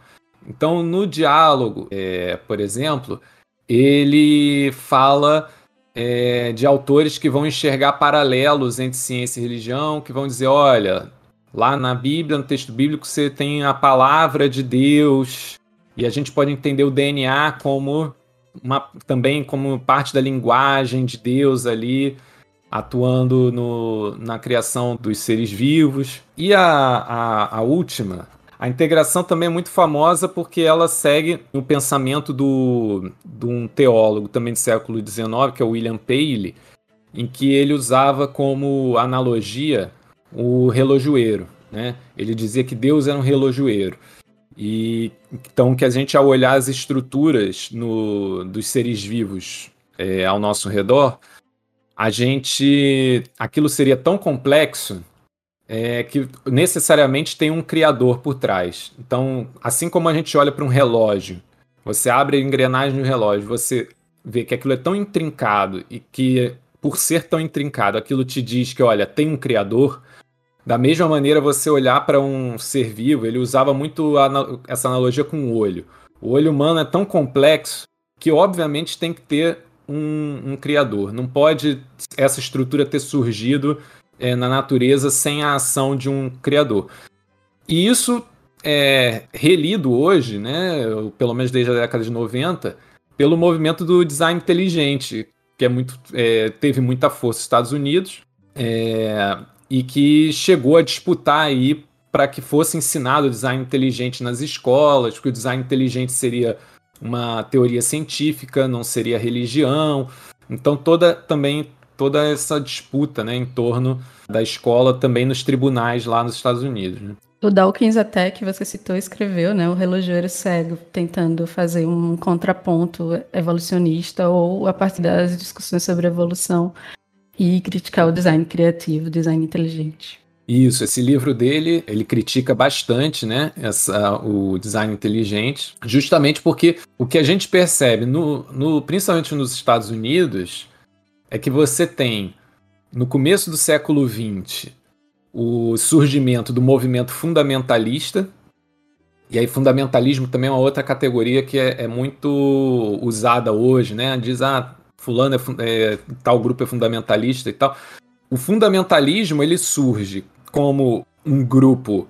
Então, no diálogo, é, por exemplo, ele fala é, de autores que vão enxergar paralelos entre ciência e religião, que vão dizer, olha, lá na Bíblia, no texto bíblico, você tem a palavra de Deus, e a gente pode entender o DNA como uma, também como parte da linguagem de Deus ali, atuando no, na criação dos seres vivos. E a, a, a última, a integração também é muito famosa porque ela segue o pensamento do, de um teólogo também do século XIX, que é William Paley, em que ele usava como analogia o relojoeiro. Né? Ele dizia que Deus era um relojoeiro. E então que a gente ao olhar as estruturas no, dos seres vivos é, ao nosso redor, a gente aquilo seria tão complexo é, que necessariamente tem um criador por trás. Então, assim como a gente olha para um relógio, você abre a engrenagem do relógio, você vê que aquilo é tão intrincado e que por ser tão intrincado, aquilo te diz que, olha, tem um criador. Da mesma maneira, você olhar para um ser vivo, ele usava muito essa analogia com o olho. O olho humano é tão complexo que, obviamente, tem que ter um, um criador. Não pode essa estrutura ter surgido é, na natureza sem a ação de um criador. E isso é relido hoje, né, pelo menos desde a década de 90, pelo movimento do design inteligente, que é muito, é, teve muita força nos Estados Unidos. É, e que chegou a disputar aí para que fosse ensinado o design inteligente nas escolas, porque o design inteligente seria uma teoria científica, não seria religião. Então toda também toda essa disputa, né, em torno da escola também nos tribunais lá nos Estados Unidos. Né? O Dawkins até que você citou escreveu, né, o relojoeiro cego, tentando fazer um contraponto evolucionista ou a partir das discussões sobre evolução e criticar o design criativo, o design inteligente. Isso, esse livro dele, ele critica bastante, né, essa, o design inteligente, justamente porque o que a gente percebe, no, no, principalmente nos Estados Unidos, é que você tem, no começo do século XX, o surgimento do movimento fundamentalista, e aí fundamentalismo também é uma outra categoria que é, é muito usada hoje, né, diz, ah, fulano é, é, tal grupo é fundamentalista e tal. O fundamentalismo ele surge como um grupo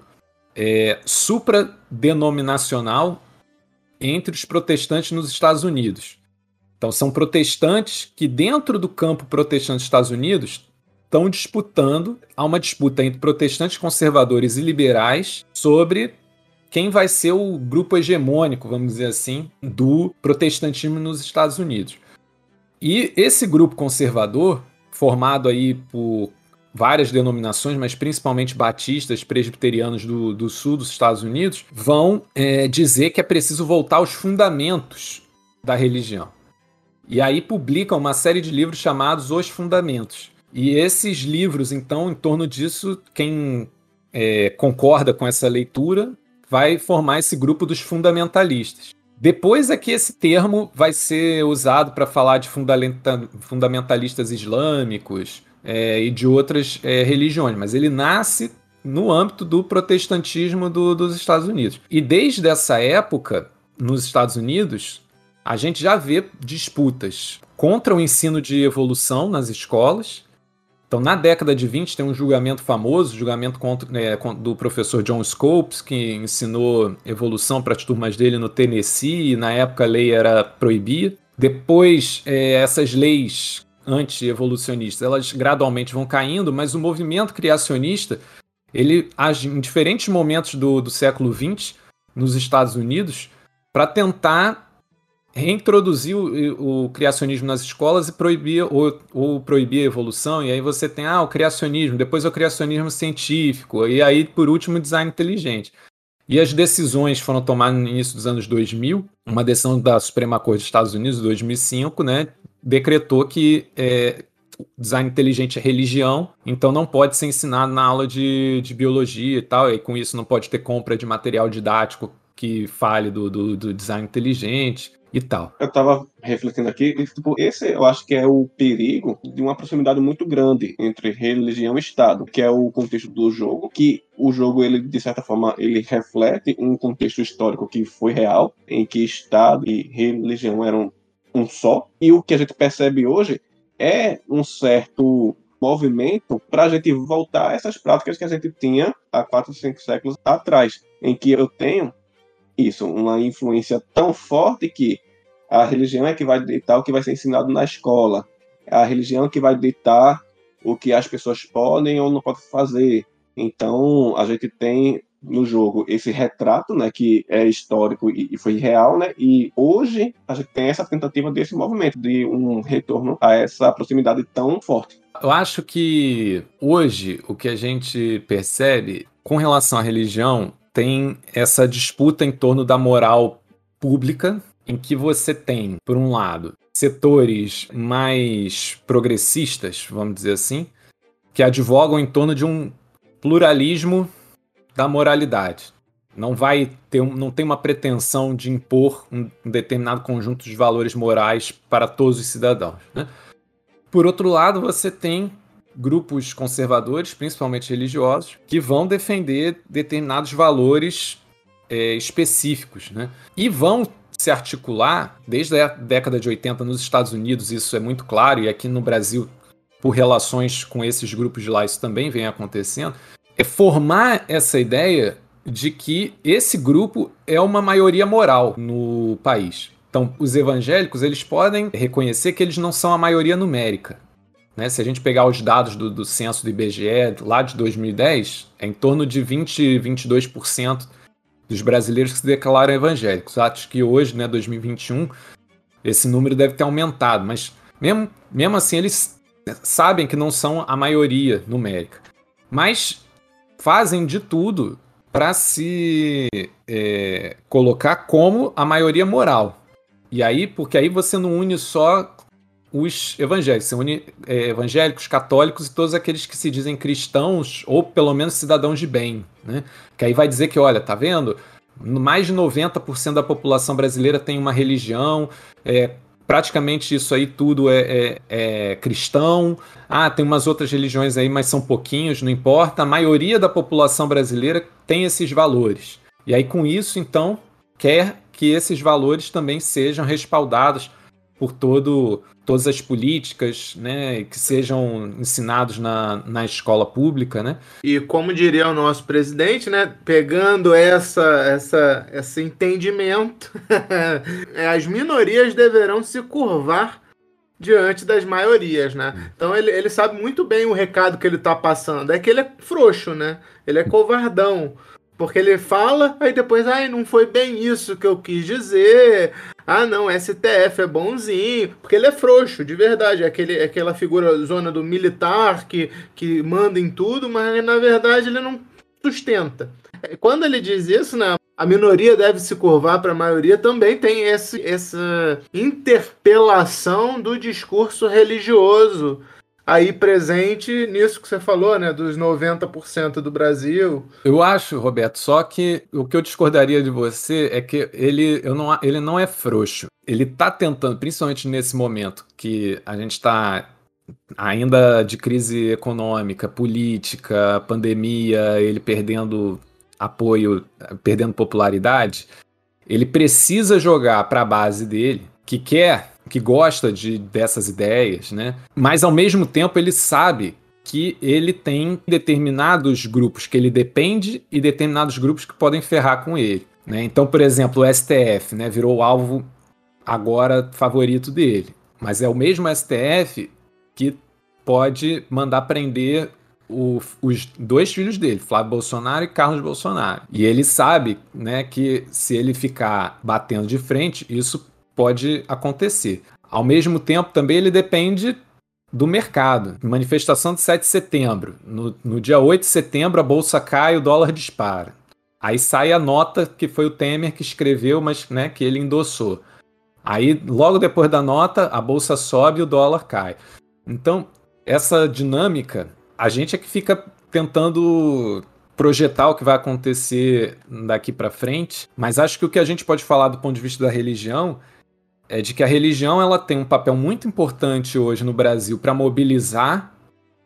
é, supradenominacional entre os protestantes nos Estados Unidos. Então são protestantes que dentro do campo protestante dos Estados Unidos estão disputando, há uma disputa entre protestantes conservadores e liberais sobre quem vai ser o grupo hegemônico, vamos dizer assim, do protestantismo nos Estados Unidos. E esse grupo conservador, formado aí por várias denominações, mas principalmente batistas, presbiterianos do, do sul dos Estados Unidos, vão é, dizer que é preciso voltar aos fundamentos da religião. E aí publicam uma série de livros chamados Os Fundamentos. E esses livros, então, em torno disso, quem é, concorda com essa leitura vai formar esse grupo dos fundamentalistas. Depois é que esse termo vai ser usado para falar de fundamentalistas islâmicos é, e de outras é, religiões, mas ele nasce no âmbito do protestantismo do, dos Estados Unidos. E desde essa época, nos Estados Unidos, a gente já vê disputas contra o ensino de evolução nas escolas então, na década de 20, tem um julgamento famoso, julgamento contra, é, do professor John Scopes, que ensinou evolução para as turmas dele no Tennessee, e na época a lei era proibida. Depois, é, essas leis anti-evolucionistas, elas gradualmente vão caindo, mas o movimento criacionista, ele age em diferentes momentos do, do século XX, nos Estados Unidos, para tentar reintroduzir o, o, criacionismo nas escolas e proibir ou, ou, a evolução, e aí você tem ah, o criacionismo, depois o criacionismo científico, e aí, por último, o design inteligente. E as decisões foram tomadas no início dos anos 2000, uma decisão da Suprema Corte dos Estados Unidos, de 2005, né, decretou que é, design inteligente é religião, então não pode ser ensinado na aula de, de biologia e tal, e com isso não pode ter compra de material didático que fale do, do, do design inteligente e tal. Eu tava refletindo aqui, e, tipo, esse eu acho que é o perigo de uma proximidade muito grande entre religião e Estado, que é o contexto do jogo, que o jogo, ele, de certa forma, ele reflete um contexto histórico que foi real, em que Estado e religião eram um só, e o que a gente percebe hoje é um certo movimento para a gente voltar a essas práticas que a gente tinha há quatro, cinco séculos atrás, em que eu tenho isso, uma influência tão forte que a religião é que vai ditar o que vai ser ensinado na escola, é a religião que vai ditar o que as pessoas podem ou não podem fazer. Então, a gente tem no jogo esse retrato, né, que é histórico e, e, foi real, né, e hoje a gente tem essa tentativa desse movimento, de um retorno a essa proximidade tão forte. Eu acho que hoje o que a gente percebe com relação à religião tem essa disputa em torno da moral pública, em que você tem, por um lado, setores mais progressistas, vamos dizer assim, que advogam em torno de um pluralismo da moralidade. Não vai ter, não tem uma pretensão de impor um determinado conjunto de valores morais para todos os cidadãos. Né? Por outro lado, você tem grupos conservadores, principalmente religiosos, que vão defender determinados valores é, específicos, né? E vão se articular desde a década de 80 nos Estados Unidos, isso é muito claro, e aqui no Brasil, por relações com esses grupos de lá, isso também vem acontecendo, é formar essa ideia de que esse grupo é uma maioria moral no país. Então, os evangélicos eles podem reconhecer que eles não são a maioria numérica. Né? Se a gente pegar os dados do, do censo do IBGE lá de 2010, é em torno de 20, 22% dos brasileiros que se declaram evangélicos. Acho que hoje, né, 2021, esse número deve ter aumentado, mas mesmo, mesmo assim eles sabem que não são a maioria numérica. Mas fazem de tudo para se é, colocar como a maioria moral. E aí, porque aí você não une só os evangélicos, você une é, evangélicos, católicos e todos aqueles que se dizem cristãos ou pelo menos cidadãos de bem, né? Que aí vai dizer que, olha, tá vendo? Mais de 90% da população brasileira tem uma religião, é, praticamente isso aí tudo é, é, é, cristão. Ah, tem umas outras religiões aí, mas são pouquinhos, não importa. A maioria da população brasileira tem esses valores. E aí, com isso, então, quer que esses valores também sejam respaldados por todo, todas as políticas né, que sejam ensinados na, na escola pública. Né? E como diria o nosso presidente, né, pegando essa, essa, esse entendimento, as minorias deverão se curvar diante das maiorias, né? Então ele, ele sabe muito bem o recado que ele está passando. É que ele é frouxo, né? Ele é covardão. Porque ele fala, aí depois, ai, não foi bem isso que eu quis dizer. Ah, não, STF é bonzinho. Porque ele é frouxo, de verdade. É, aquele, é aquela figura zona do militar que, que manda em tudo, mas na verdade ele não sustenta. Quando ele diz isso, né, a minoria deve se curvar para a maioria, também tem esse, essa interpelação do discurso religioso aí presente nisso que você falou, né, dos 90% do Brasil. Eu acho, Roberto, só que o que eu discordaria de você é que ele, eu não, ele não é frouxo. Ele está tentando, principalmente nesse momento que a gente está ainda de crise econômica, política, pandemia, ele perdendo apoio, perdendo popularidade, ele precisa jogar para a base dele, que quer que gosta de, dessas ideias, né? Mas ao mesmo tempo ele sabe que ele tem determinados grupos que ele depende e determinados grupos que podem ferrar com ele. Né? Então, por exemplo, o STF né, virou o alvo agora favorito dele. Mas é o mesmo STF que pode mandar prender o, os dois filhos dele, Flávio Bolsonaro e Carlos Bolsonaro. E ele sabe né, que se ele ficar batendo de frente, isso pode acontecer. Ao mesmo tempo, também ele depende do mercado. Manifestação de 7 de setembro. No, no dia 8 de setembro, a bolsa cai, o dólar dispara. Aí sai a nota que foi o Temer que escreveu, mas né, que ele endossou. Aí, logo depois da nota, a bolsa sobe e o dólar cai. Então, essa dinâmica, a gente é que fica tentando projetar o que vai acontecer daqui para frente, mas acho que o que a gente pode falar do ponto de vista da religião é de que a religião ela tem um papel muito importante hoje no Brasil para mobilizar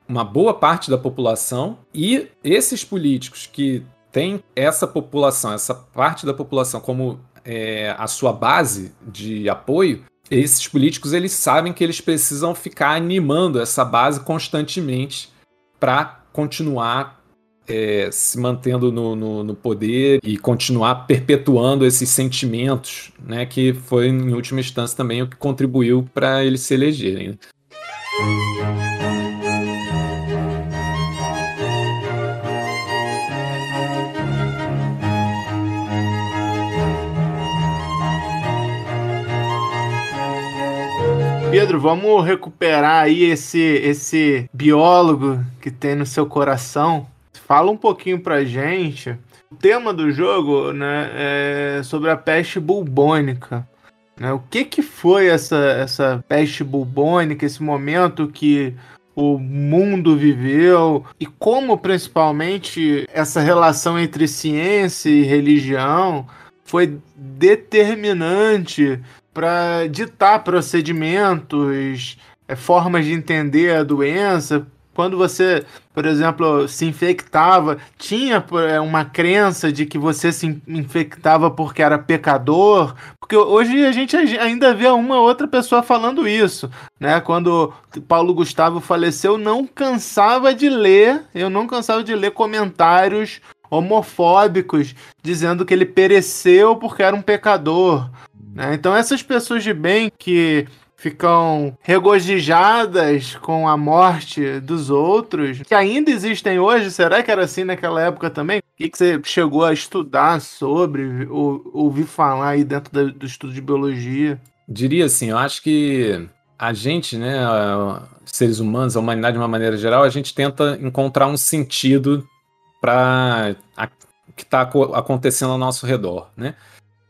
uma boa parte da população e esses políticos que têm essa população, essa parte da população como é, a sua base de apoio, esses políticos eles sabem que eles precisam ficar animando essa base constantemente para continuar é, se mantendo no, no, no, poder e continuar perpetuando esses sentimentos, né, que foi em última instância também o que contribuiu para eles se elegerem. Né? Pedro, vamos recuperar aí esse, esse biólogo que tem no seu coração. Fala um pouquinho pra gente. O tema do jogo né, é sobre a peste bubônica. Né? O que, que foi essa, essa peste bubônica, esse momento que o mundo viveu e como principalmente essa relação entre ciência e religião foi determinante para ditar procedimentos, é, formas de entender a doença. Quando você, por exemplo, se infectava, tinha é, uma crença de que você se infectava porque era pecador, porque hoje a gente ainda vê uma outra pessoa falando isso, né? Quando Paulo Gustavo faleceu, não cansava de ler, eu não cansava de ler comentários homofóbicos dizendo que ele pereceu porque era um pecador. Né? Então essas pessoas de bem que ficam regozijadas com a morte dos outros, que ainda existem hoje, será que era assim naquela época também? O que, você chegou a estudar sobre, ou ouvir falar aí dentro do estudo de biologia? Diria assim, eu acho que a gente, né, seres humanos, a humanidade de uma maneira geral, a gente tenta encontrar um sentido para o que está acontecendo ao nosso redor, né?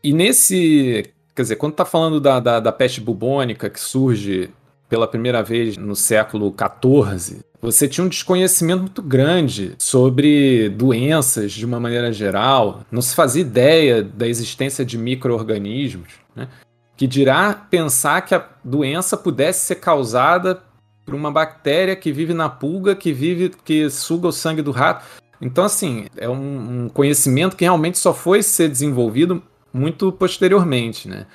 E nesse Quer dizer, quando está falando da, da, da, peste bubônica que surge pela primeira vez no século XIV, você tinha um desconhecimento muito grande sobre doenças de uma maneira geral, não se fazia ideia da existência de micro-organismos, né? que dirá pensar que a doença pudesse ser causada por uma bactéria que vive na pulga, que vive, que suga o sangue do rato. Então, assim, é um, um conhecimento que realmente só foi ser desenvolvido muito posteriormente, né?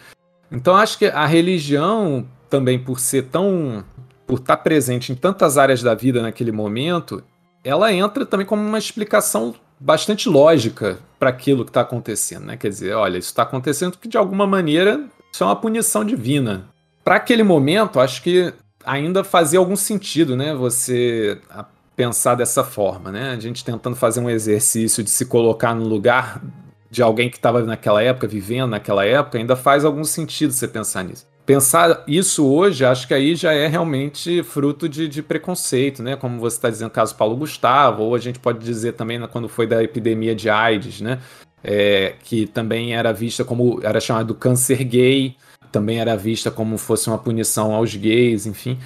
Então acho que a religião também por ser tão por estar presente em tantas áreas da vida naquele momento, ela entra também como uma explicação bastante lógica para aquilo que está acontecendo, né? Quer dizer, olha, isso está acontecendo porque de alguma maneira isso é uma punição divina. Para aquele momento, acho que ainda fazia algum sentido, né? Você pensar dessa forma, né? A gente tentando fazer um exercício de se colocar no lugar de alguém que estava naquela época, vivendo naquela época, ainda faz algum sentido você pensar nisso. Pensar isso hoje, acho que aí já é realmente fruto de, de preconceito, né? Como você está dizendo, caso Paulo Gustavo, ou a gente pode dizer também né, quando foi da epidemia de AIDS, né? É, que também era vista como era chamado câncer gay, também era vista como fosse uma punição aos gays, enfim.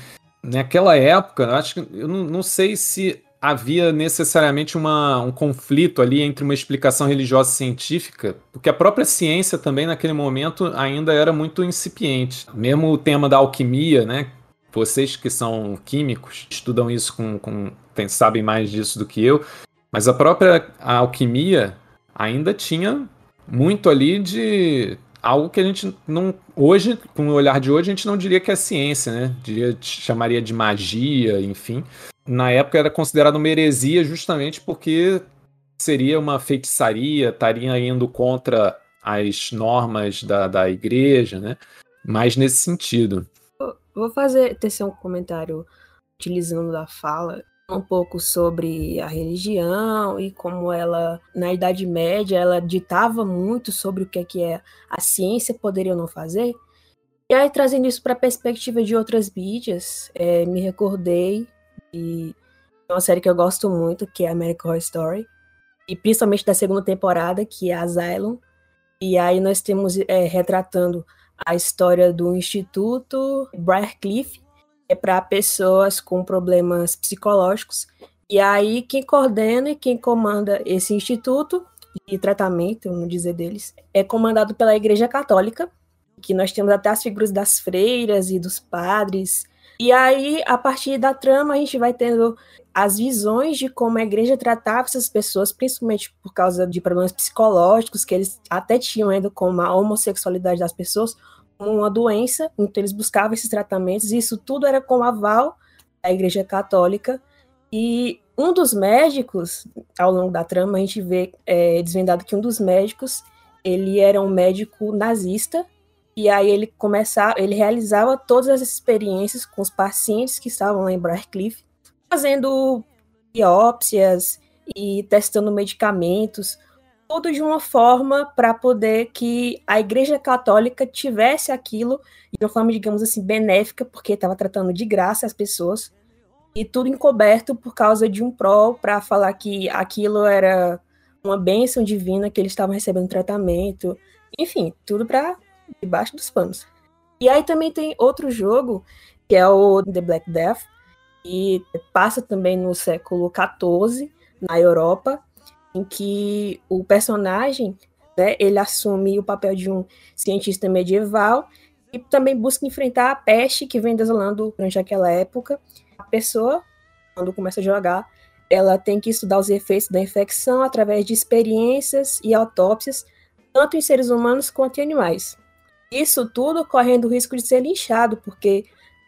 Naquela época, acho que eu não, não sei se havia necessariamente uma, um conflito ali entre uma explicação religiosa e científica, porque a própria ciência também naquele momento ainda era muito incipiente. Mesmo o tema da alquimia, né? Vocês que são químicos estudam isso com, com sabem mais disso do que eu, mas a própria alquimia ainda tinha muito ali de algo que a gente não hoje, com o olhar de hoje, a gente não diria que é ciência, né? Diria, chamaria de magia, enfim na época era considerado uma heresia justamente porque seria uma feitiçaria, estaria indo contra as normas da, da igreja, né? Mais nesse sentido. Vou fazer tecer um comentário utilizando da fala um pouco sobre a religião e como ela, na Idade Média, ela ditava muito sobre o que é, que é a ciência poderia ou não fazer. E aí, trazendo isso para a perspectiva de outras mídias, é, me recordei e é uma série que eu gosto muito, que é American Horror Story. E principalmente da segunda temporada, que é Asylum. E aí nós temos é, retratando a história do Instituto Briarcliff, é para pessoas com problemas psicológicos. E aí quem coordena e quem comanda esse instituto de tratamento, vamos dizer deles, é comandado pela Igreja Católica, que nós temos até as figuras das freiras e dos padres e aí, a partir da trama, a gente vai tendo as visões de como a igreja tratava essas pessoas, principalmente por causa de problemas psicológicos que eles até tinham ainda com a homossexualidade das pessoas, uma doença, então eles buscavam esses tratamentos, e isso tudo era com aval da Igreja Católica. E um dos médicos, ao longo da trama, a gente vê é, desvendado que um dos médicos ele era um médico nazista, e aí ele começava, ele realizava todas as experiências com os pacientes que estavam lá em Briarcliff, fazendo biópsias e testando medicamentos, tudo de uma forma para poder que a Igreja Católica tivesse aquilo de uma forma, digamos assim, benéfica, porque estava tratando de graça as pessoas, e tudo encoberto por causa de um pró para falar que aquilo era uma bênção divina, que eles estavam recebendo tratamento, enfim, tudo para debaixo dos panos. E aí também tem outro jogo, que é o The Black Death, e passa também no século XIV, na Europa, em que o personagem, né, ele assume o papel de um cientista medieval e também busca enfrentar a peste que vem desolando durante aquela época. A pessoa, quando começa a jogar, ela tem que estudar os efeitos da infecção através de experiências e autópsias, tanto em seres humanos quanto em animais. Isso tudo correndo o risco de ser linchado, porque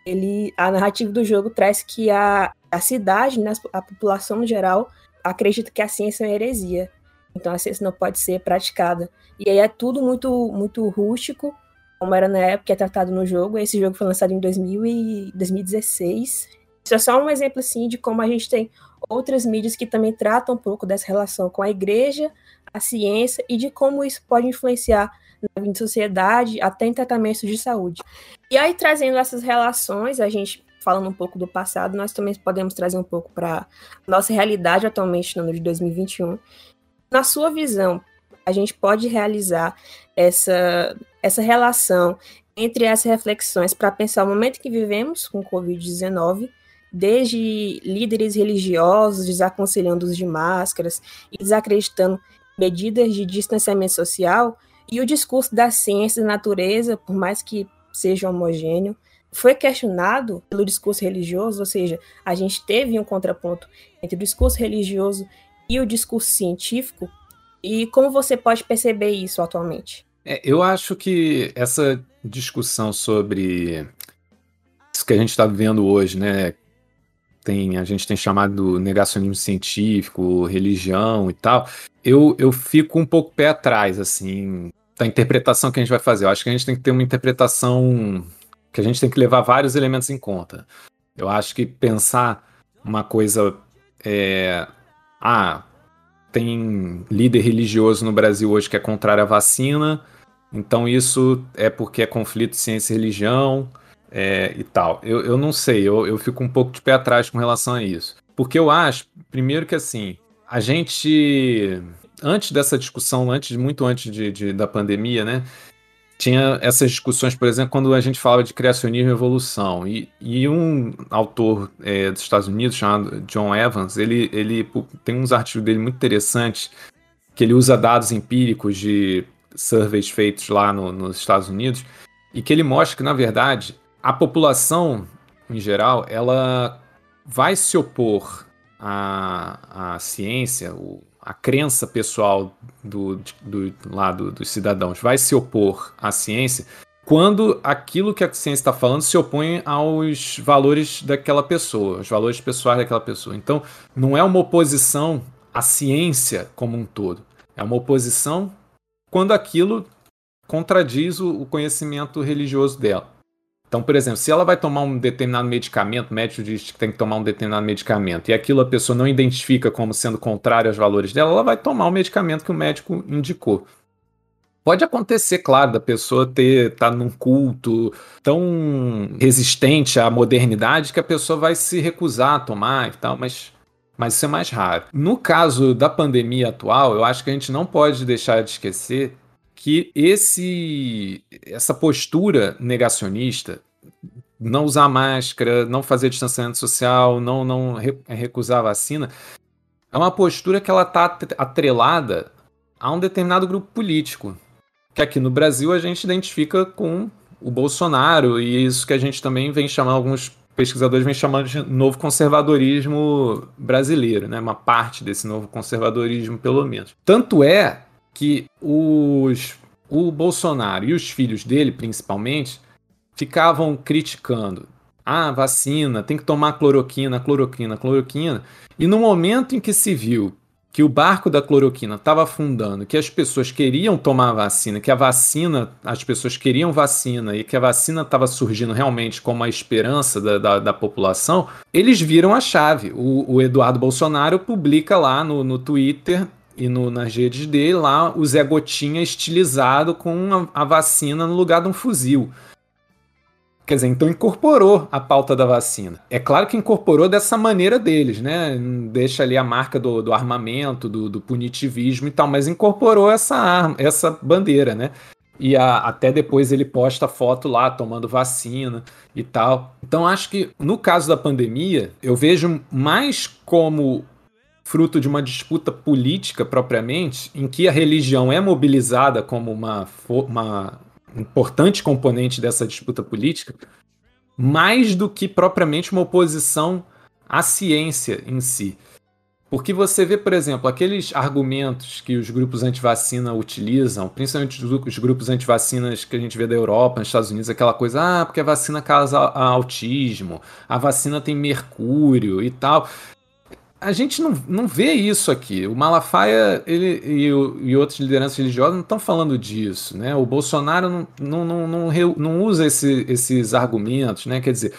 ele, a narrativa do jogo traz que a, a cidade, né, a população no geral, acredita que a ciência é uma heresia. Então a ciência não pode ser praticada. E aí é tudo muito, muito rústico, como era na época é tratado no jogo. Esse jogo foi lançado em 2000 e 2016. Isso é só um exemplo assim de como a gente tem outras mídias que também tratam um pouco dessa relação com a igreja, a ciência e de como isso pode influenciar de sociedade, até em tratamentos de saúde. E aí, trazendo essas relações, a gente falando um pouco do passado, nós também podemos trazer um pouco para nossa realidade atualmente no ano de 2021. Na sua visão, a gente pode realizar essa, essa relação entre essas reflexões para pensar o momento que vivemos com o Covid-19, desde líderes religiosos desaconselhando os de máscaras e desacreditando medidas de distanciamento social, e o discurso da ciência e da natureza, por mais que seja homogêneo, foi questionado pelo discurso religioso, ou seja, a gente teve um contraponto entre o discurso religioso e o discurso científico. E como você pode perceber isso atualmente? É, eu acho que essa discussão sobre isso que a gente está vivendo hoje, né? Tem, a gente tem chamado negacionismo científico, religião e tal. Eu, eu fico um pouco pé atrás, assim, da interpretação que a gente vai fazer. Eu acho que a gente tem que ter uma interpretação que a gente tem que levar vários elementos em conta. Eu acho que pensar uma coisa. É, ah, tem líder religioso no Brasil hoje que é contrário à vacina, então isso é porque é conflito ciência e religião é, e tal. Eu, eu não sei, eu, eu fico um pouco de pé atrás com relação a isso. Porque eu acho, primeiro que assim, a gente. Antes dessa discussão, antes, muito antes de, de da pandemia, né? tinha essas discussões, por exemplo, quando a gente falava de criacionismo e evolução. E, e um autor é, dos Estados Unidos, chamado John Evans, ele, ele tem uns artigos dele muito interessantes, que ele usa dados empíricos de surveys feitos lá no, nos Estados Unidos, e que ele mostra que, na verdade, a população, em geral, ela vai se opor à, à ciência, o, crença pessoal do, do lado dos cidadãos vai se opor à ciência quando aquilo que a ciência está falando se opõe aos valores daquela pessoa, os valores pessoais daquela pessoa. Então, não é uma oposição à ciência como um todo. É uma oposição quando aquilo contradiz o conhecimento religioso dela. Então, por exemplo, se ela vai tomar um determinado medicamento, o médico diz que tem que tomar um determinado medicamento, e aquilo a pessoa não identifica como sendo contrário aos valores dela, ela vai tomar o medicamento que o médico indicou. Pode acontecer, claro, da pessoa ter tá num culto tão resistente à modernidade que a pessoa vai se recusar a tomar e tal, mas mas isso é mais raro. No caso da pandemia atual, eu acho que a gente não pode deixar de esquecer que esse essa postura negacionista, não usar máscara, não fazer distanciamento social, não não recusar vacina, é uma postura que ela está atrelada a um determinado grupo político, que aqui no Brasil a gente identifica com o Bolsonaro e isso que a gente também vem chamando alguns pesquisadores vêm chamando de novo conservadorismo brasileiro, né? Uma parte desse novo conservadorismo, pelo menos. Tanto é que os o Bolsonaro e os filhos dele, principalmente, ficavam criticando. Ah, vacina, tem que tomar cloroquina, cloroquina, cloroquina. E no momento em que se viu que o barco da cloroquina estava afundando, que as pessoas queriam tomar a vacina, que a vacina, as pessoas queriam vacina e que a vacina estava surgindo realmente como a esperança da, da, da, população, eles viram a chave. O, o Eduardo Bolsonaro publica lá no, no Twitter e no, nas redes dele lá o Zé Gotinha estilizado com a, a vacina no lugar de um fuzil. Quer dizer, então incorporou a pauta da vacina. É claro que incorporou dessa maneira deles, né? Deixa ali a marca do, do armamento, do, do, punitivismo e tal, mas incorporou essa arma, essa bandeira, né? E a, até depois ele posta foto lá tomando vacina e tal. Então acho que no caso da pandemia, eu vejo mais como fruto de uma disputa política propriamente, em que a religião é mobilizada como uma, uma importante componente dessa disputa política, mais do que propriamente uma oposição à ciência em si. Porque você vê, por exemplo, aqueles argumentos que os grupos anti-vacina utilizam, principalmente os grupos anti-vacinas que a gente vê da Europa, nos Estados Unidos, aquela coisa, ah, porque a vacina causa autismo, a vacina tem mercúrio e tal a gente não, não vê isso aqui. O Malafaia ele, e, e outras lideranças religiosas não estão falando disso. Né? O Bolsonaro não, não, não, não, não usa esse, esses argumentos. Né? Quer dizer,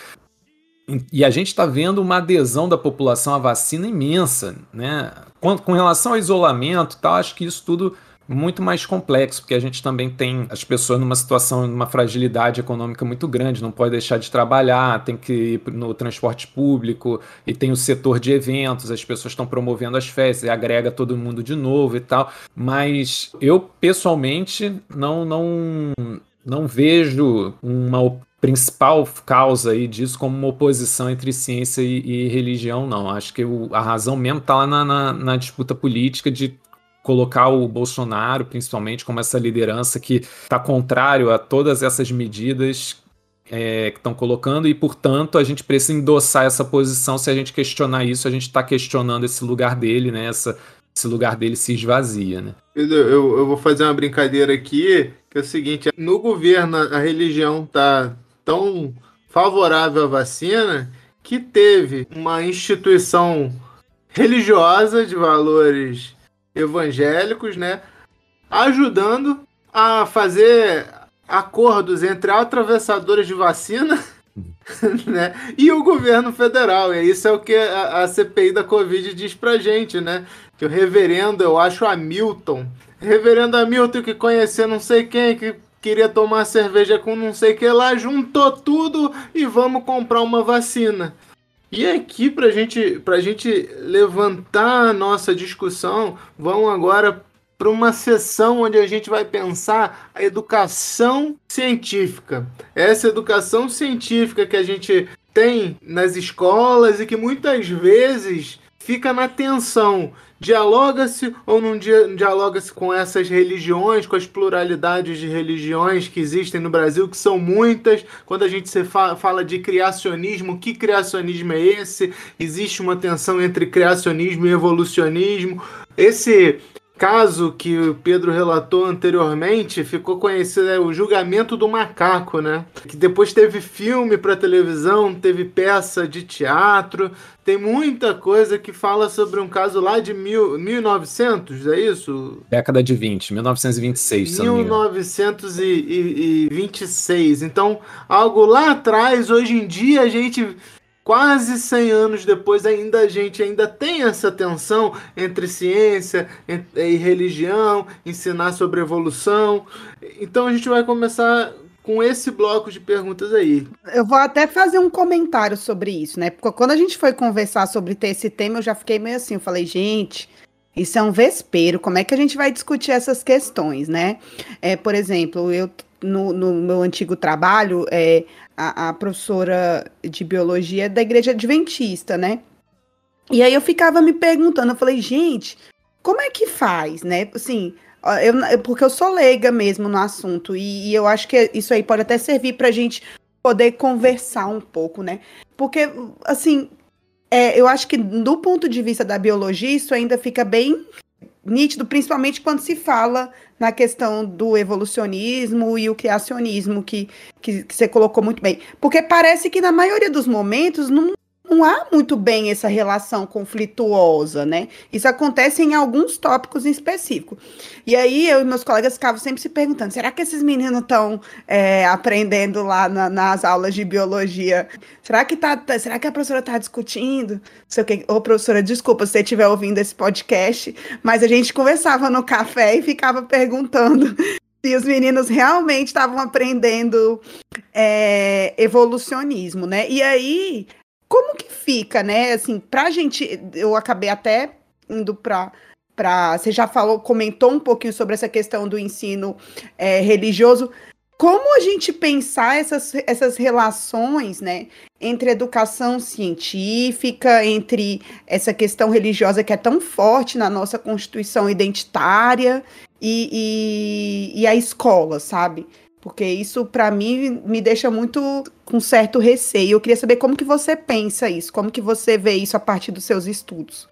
e a gente está vendo uma adesão da população à vacina imensa. Né? Com, com relação ao isolamento, tal, acho que isso tudo muito mais complexo, porque a gente também tem as pessoas numa situação, numa fragilidade econômica muito grande, não pode deixar de trabalhar, tem que ir no transporte público, e tem o setor de eventos, as pessoas estão promovendo as festas, e agrega todo mundo de novo e tal. Mas eu, pessoalmente, não, não, não vejo uma principal causa aí disso como uma oposição entre ciência e, e religião, não. Acho que o, a razão mesmo está lá na, na, na disputa política de colocar o Bolsonaro, principalmente, como essa liderança que está contrário a todas essas medidas é, que estão colocando, e, portanto, a gente precisa endossar essa posição. Se a gente questionar isso, a gente está questionando esse lugar dele, né? Essa, esse lugar dele se esvazia, né? Eu, eu, vou fazer uma brincadeira aqui, que é o seguinte, no governo a religião tá tão favorável à vacina que teve uma instituição religiosa de valores evangélicos, né? Ajudando a fazer acordos entre atravessadores de vacina né? e o governo federal. E isso é o que a, CPI da Covid diz pra gente, né? Que o reverendo, eu acho, Hamilton. Reverendo Hamilton que conhecia não sei quem, que queria tomar cerveja com não sei que lá, juntou tudo e vamos comprar uma vacina. E aqui, para gente, a gente levantar a nossa discussão, vamos agora para uma sessão onde a gente vai pensar a educação científica. Essa educação científica que a gente tem nas escolas e que muitas vezes fica na tensão Dialoga-se ou não dialoga-se com essas religiões, com as pluralidades de religiões que existem no Brasil, que são muitas? Quando a gente fala de criacionismo, que criacionismo é esse? Existe uma tensão entre criacionismo e evolucionismo. Esse caso que o Pedro relatou anteriormente ficou conhecido, é o julgamento do macaco, né? Que depois teve filme para televisão, teve peça de teatro, tem muita coisa que fala sobre um caso lá de mil, 1900, é isso? Década de 20, 1926, 1926. Então, algo lá atrás, hoje em dia a gente quase 100 anos depois ainda a gente ainda tem essa tensão entre ciência e religião, ensinar sobre evolução. Então a gente vai começar com esse bloco de perguntas aí. Eu vou até fazer um comentário sobre isso, né? Porque quando a gente foi conversar sobre esse tema, eu já fiquei meio assim, eu falei, gente, isso é um vespeiro, como é que a gente vai discutir essas questões, né? É, por exemplo, eu no, no meu antigo trabalho, é, a, a professora de biologia da igreja adventista, né? E aí eu ficava me perguntando, eu falei, gente, como é que faz, né? Assim, eu, porque eu sou leiga mesmo no assunto, e, e eu acho que isso aí pode até servir para a gente poder conversar um pouco, né? Porque, assim, é, eu acho que do ponto de vista da biologia, isso ainda fica bem nítido, principalmente quando se fala na questão do evolucionismo e o criacionismo, que, que, que você colocou muito bem. Porque parece que na maioria dos momentos não, não há muito bem essa relação conflituosa, né? Isso acontece em alguns tópicos em específico. E aí eu e meus colegas ficavam sempre se perguntando: será que esses meninos estão é, aprendendo lá na, nas aulas de biologia? Será que tá, tá será que a professora está discutindo? Sei o que, ô professora, desculpa se você estiver ouvindo esse podcast, mas a gente conversava no café e ficava perguntando se os meninos realmente estavam aprendendo é, evolucionismo, né? E aí como que fica, né? Assim, pra gente, eu acabei até indo pra. Pra, você já falou, comentou um pouquinho sobre essa questão do ensino é, religioso. Como a gente pensar essas, essas relações, né, entre educação científica, entre essa questão religiosa que é tão forte na nossa constituição identitária e, e, e a escola, sabe? Porque isso, para mim, me deixa muito com certo receio. Eu queria saber como que você pensa isso, como que você vê isso a partir dos seus estudos.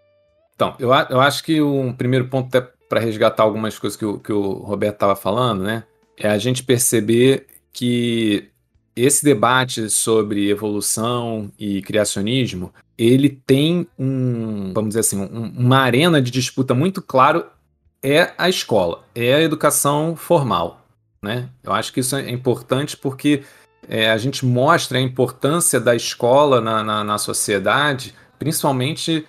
Então, eu, eu acho que um primeiro ponto, até para resgatar algumas coisas que o, que o Roberto estava falando, né? É a gente perceber que esse debate sobre evolução e criacionismo, ele tem um, vamos dizer assim, um, uma arena de disputa muito claro é a escola, é a educação formal. Né? Eu acho que isso é importante porque é, a gente mostra a importância da escola na, na, na, sociedade, principalmente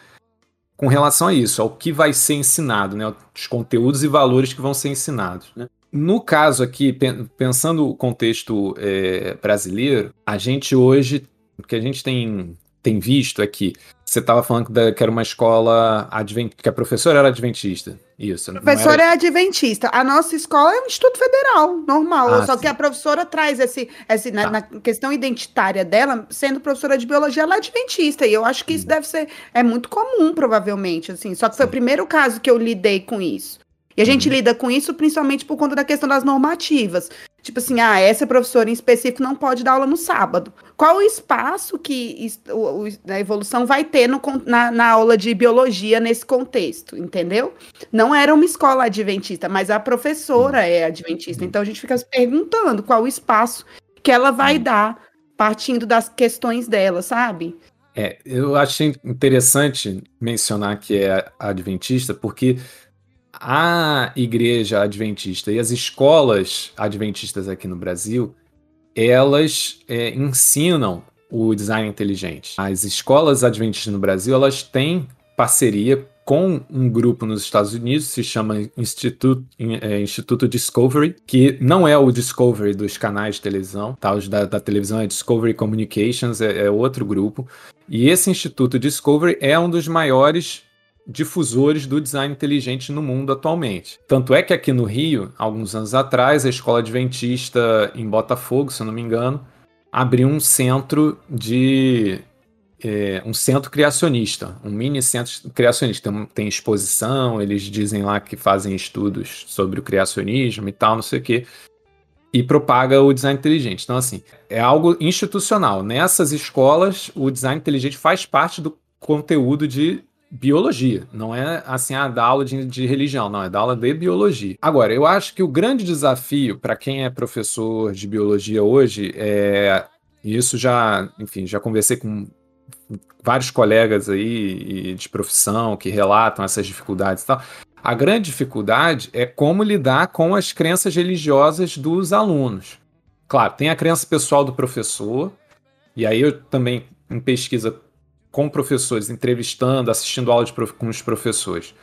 com relação a isso, ao que vai ser ensinado, né? os conteúdos e valores que vão ser ensinados. Né? No caso aqui, pensando o contexto é, brasileiro, a gente hoje, o que a gente tem, tem visto é que você estava falando que era uma escola adventista, que a professora era adventista. Isso. A professora era... é adventista. A nossa escola é um instituto federal, normal. Ah, só sim. que a professora traz esse, esse tá. na, na, questão identitária dela, sendo professora de biologia, ela é adventista. E eu acho que isso hum. deve ser é muito comum, provavelmente, assim. Só que foi sim. o primeiro caso que eu lidei com isso. E a gente uhum. lida com isso principalmente por conta da questão das normativas. Tipo assim, ah, essa professora em específico não pode dar aula no sábado. Qual o espaço que a evolução vai ter no, na, na, aula de biologia nesse contexto, entendeu? Não era uma escola adventista, mas a professora é adventista. Então a gente fica se perguntando qual o espaço que ela vai dar partindo das questões dela, sabe? É, eu achei interessante mencionar que é adventista, porque a igreja adventista e as escolas adventistas aqui no Brasil, elas é, ensinam o design inteligente. As escolas adventistas no Brasil, elas têm parceria com um grupo nos Estados Unidos, se chama Instituto, é, Instituto Discovery, que não é o Discovery dos canais de televisão, tá? Os da, da televisão é Discovery Communications, é, é outro grupo. E esse Instituto Discovery é um dos maiores difusores do design inteligente no mundo atualmente. Tanto é que aqui no Rio, alguns anos atrás, a escola adventista em Botafogo, se eu não me engano, abriu um centro de é, um centro criacionista, um mini centro criacionista. Tem, tem, exposição, eles dizem lá que fazem estudos sobre o criacionismo e tal, não sei o quê. E propaga o design inteligente. Então, assim, é algo institucional. Nessas escolas, o design inteligente faz parte do conteúdo de biologia. Não é assim a da aula de, de, religião, não, é da aula de biologia. Agora, eu acho que o grande desafio para quem é professor de biologia hoje é. Isso já, enfim, já conversei com vários colegas aí de profissão que relatam essas dificuldades e tal. A grande dificuldade é como lidar com as crenças religiosas dos alunos. Claro, tem a crença pessoal do professor, e aí eu também, em pesquisa com professores, entrevistando, assistindo aula prof... com os professores.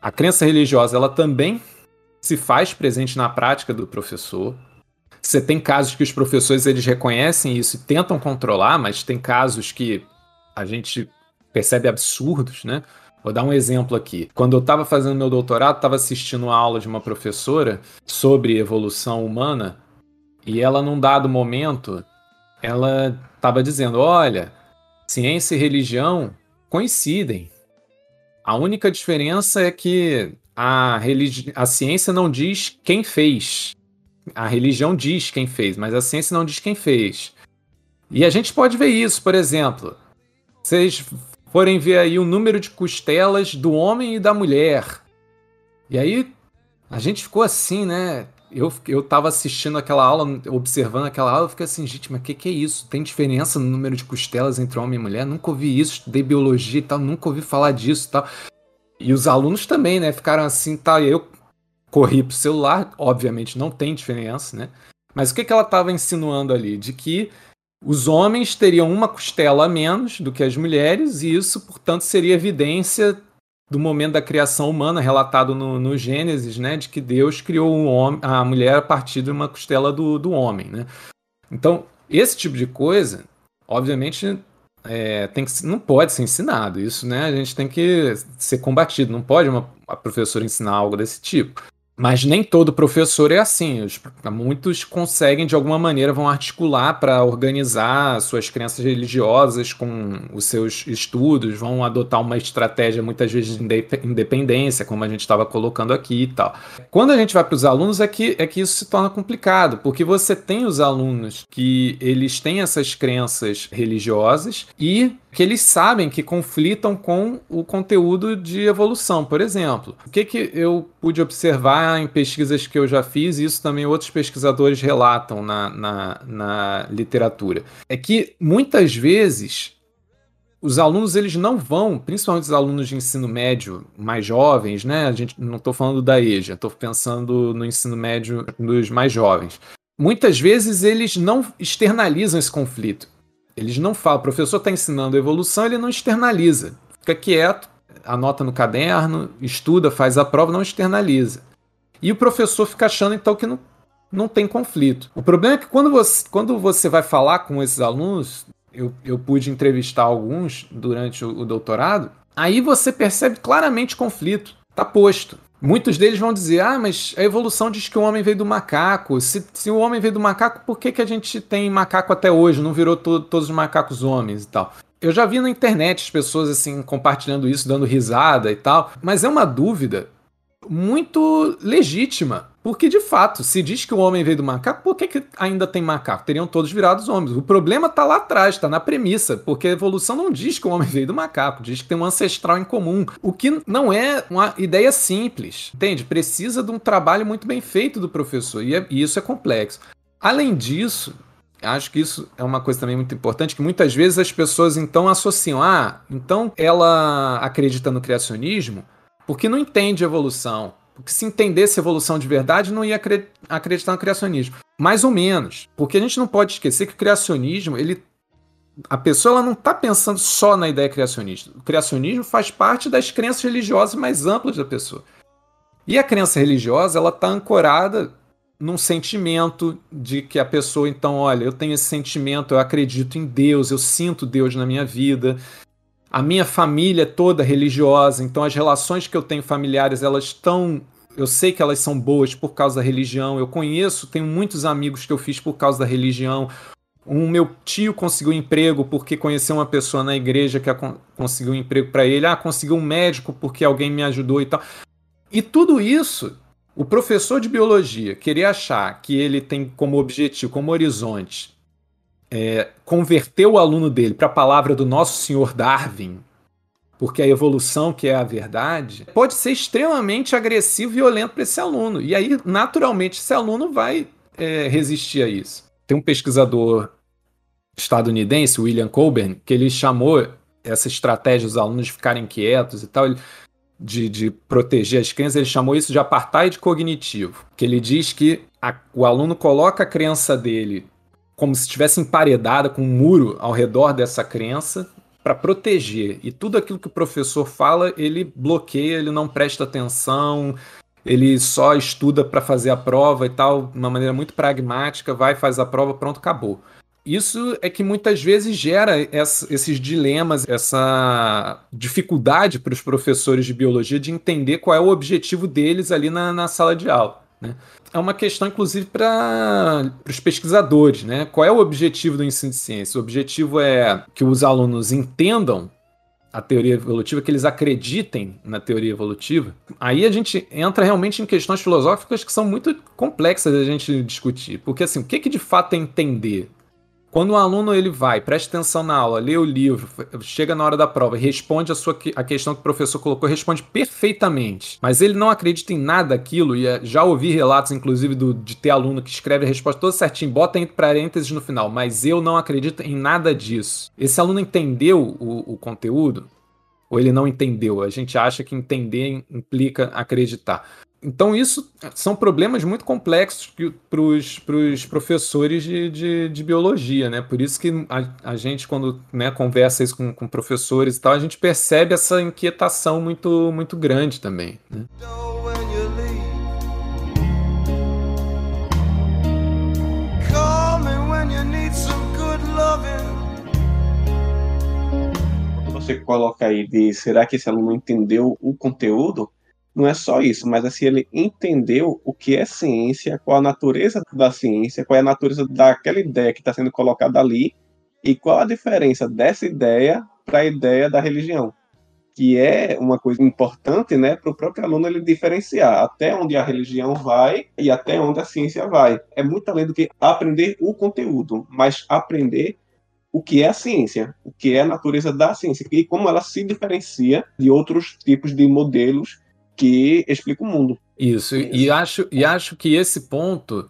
A crença religiosa ela também se faz presente na prática do professor. Você tem casos que os professores eles reconhecem isso e tentam controlar, mas tem casos que a gente percebe absurdos, né? Vou dar um exemplo aqui. Quando eu estava fazendo meu doutorado, estava assistindo uma aula de uma professora sobre evolução humana e ela, num dado momento, ela estava dizendo: olha, ciência e religião coincidem. A única diferença é que a, religi a ciência não diz quem fez. A religião diz quem fez, mas a ciência não diz quem fez. E a gente pode ver isso, por exemplo. Vocês forem ver aí o número de costelas do homem e da mulher. E aí a gente ficou assim, né? Eu, eu tava assistindo aquela aula, observando aquela aula, eu fiquei assim, gente, mas o que, que é isso? Tem diferença no número de costelas entre homem e mulher? Nunca ouvi isso, estudei biologia e tal, nunca ouvi falar disso e tal. E os alunos também, né? Ficaram assim. E eu corri pro celular, obviamente não tem diferença, né? Mas o que, que ela estava insinuando ali? De que os homens teriam uma costela a menos do que as mulheres, e isso, portanto, seria evidência do momento da criação humana, relatado no, no Gênesis, né, de que Deus criou um homem, a mulher a partir de uma costela do, do homem. Né? Então, esse tipo de coisa, obviamente, é, tem que, não pode ser ensinado. Isso né, a gente tem que ser combatido. Não pode uma, a professora ensinar algo desse tipo. Mas nem todo professor é assim. Os, muitos conseguem, de alguma maneira, vão articular para organizar suas crenças religiosas com os seus estudos, vão adotar uma estratégia, muitas vezes, de independência, como a gente estava colocando aqui e tal. Quando a gente vai para os alunos, é que, é que isso se torna complicado, porque você tem os alunos que eles têm essas crenças religiosas e que eles sabem que conflitam com o conteúdo de evolução. Por exemplo, o que, que eu pude observar em pesquisas que eu já fiz, e isso também outros pesquisadores relatam na, na, na literatura, é que muitas vezes os alunos eles não vão, principalmente os alunos de ensino médio mais jovens, né? A gente não estou falando da EJA, estou pensando no ensino médio dos mais jovens. Muitas vezes eles não externalizam esse conflito. Eles não falam, o professor está ensinando evolução, ele não externaliza. Fica quieto, anota no caderno, estuda, faz a prova, não externaliza. E o professor fica achando então que não, não tem conflito. O problema é que quando você, quando você vai falar com esses alunos, eu, eu pude entrevistar alguns durante o, o doutorado, aí você percebe claramente conflito. Tá posto. Muitos deles vão dizer: ah, mas a evolução diz que o homem veio do macaco. Se, se o homem veio do macaco, por que, que a gente tem macaco até hoje? Não virou to todos os macacos homens e tal. Eu já vi na internet as pessoas assim compartilhando isso, dando risada e tal, mas é uma dúvida muito legítima. Porque, de fato, se diz que o homem veio do macaco, por que, que ainda tem macaco? Teriam todos virados homens. O problema está lá atrás, está na premissa, porque a evolução não diz que o homem veio do macaco, diz que tem um ancestral em comum. O que não é uma ideia simples, entende? Precisa de um trabalho muito bem feito do professor, e, é, e isso é complexo. Além disso, acho que isso é uma coisa também muito importante, que muitas vezes as pessoas então associam, ah, então ela acredita no criacionismo porque não entende evolução porque se entendesse evolução de verdade, não ia acreditar no criacionismo. Mais ou menos. Porque a gente não pode esquecer que o criacionismo, ele. A pessoa não está pensando só na ideia criacionista. O criacionismo faz parte das crenças religiosas mais amplas da pessoa. E a crença religiosa, ela está ancorada num sentimento de que a pessoa, então, olha, eu tenho esse sentimento, eu acredito em Deus, eu sinto Deus na minha vida, a minha família é toda religiosa, então as relações que eu tenho familiares, elas estão. Eu sei que elas são boas por causa da religião. Eu conheço, tenho muitos amigos que eu fiz por causa da religião. O meu tio conseguiu emprego porque conheceu uma pessoa na igreja que conseguiu um emprego para ele. Ah, conseguiu um médico porque alguém me ajudou e tal. E tudo isso, o professor de biologia querer achar que ele tem como objetivo, como horizonte, é, converter o aluno dele para a palavra do nosso senhor Darwin, porque a evolução que é a verdade, pode ser extremamente agressivo e violento para esse aluno. E aí, naturalmente, esse aluno vai é, resistir a isso. Tem um pesquisador estadunidense, William Colburn, que ele chamou essa estratégia dos alunos de ficarem quietos e tal, de, de proteger as crianças, ele chamou isso de apartheid cognitivo, que ele diz que a, o aluno coloca a crença dele como se estivesse emparedada com um muro ao redor dessa crença para proteger. E tudo aquilo que o professor fala, ele bloqueia, ele não presta atenção, ele só estuda para fazer a prova e tal, de uma maneira muito pragmática, vai, faz a prova, pronto, acabou. Isso é que muitas vezes gera esses dilemas, essa dificuldade para os professores de biologia de entender qual é o objetivo deles ali na, na sala de aula. Né? É uma questão, inclusive, para os pesquisadores. Né? Qual é o objetivo do ensino de ciência? O objetivo é que os alunos entendam a teoria evolutiva, que eles acreditem na teoria evolutiva. Aí a gente entra realmente em questões filosóficas que são muito complexas da gente discutir. Porque, assim, o que, que de fato é entender? Quando o aluno ele vai, presta atenção na aula, lê o livro, chega na hora da prova, responde a sua a questão que o professor colocou, responde perfeitamente, mas ele não acredita em nada daquilo e é, já ouvi relatos inclusive do, de ter aluno que escreve a resposta toda certinho, bota entre parênteses no final, mas eu não acredito em nada disso. Esse aluno entendeu o, o conteúdo ou ele não entendeu? A gente acha que entender implica acreditar. Então, isso são problemas muito complexos para os professores de, de, de, biologia, né? Por isso que a, a gente, quando né, conversa isso com, com, professores e tal, a gente percebe essa inquietação muito, muito grande também. Né? Quando você coloca aí de será que esse aluno entendeu o conteúdo? Não é só isso, mas assim, ele entendeu o que é ciência, qual a natureza da ciência, qual é a natureza daquela ideia que está sendo colocada ali, e qual a diferença dessa ideia para a ideia da religião. Que é uma coisa importante né, para o próprio aluno ele diferenciar até onde a religião vai e até onde a ciência vai. É muito além do que aprender o conteúdo, mas aprender o que é a ciência, o que é a natureza da ciência e como ela se diferencia de outros tipos de modelos que explica o mundo. Isso, e acho, e acho que esse ponto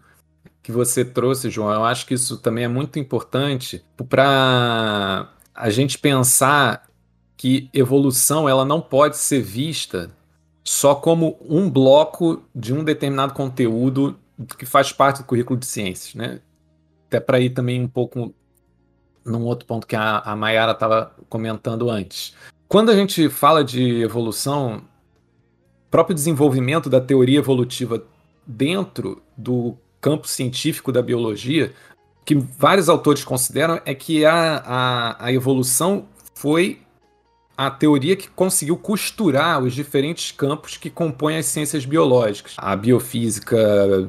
que você trouxe, João, eu acho que isso também é muito importante para a gente pensar que evolução ela não pode ser vista só como um bloco de um determinado conteúdo que faz parte do currículo de ciências, né? Até para ir também um pouco num outro ponto que a, a Mayara estava comentando antes. Quando a gente fala de evolução, próprio desenvolvimento da teoria evolutiva dentro do campo científico da biologia, que vários autores consideram é que a, a, a evolução foi a teoria que conseguiu costurar os diferentes campos que compõem as ciências biológicas. A biofísica,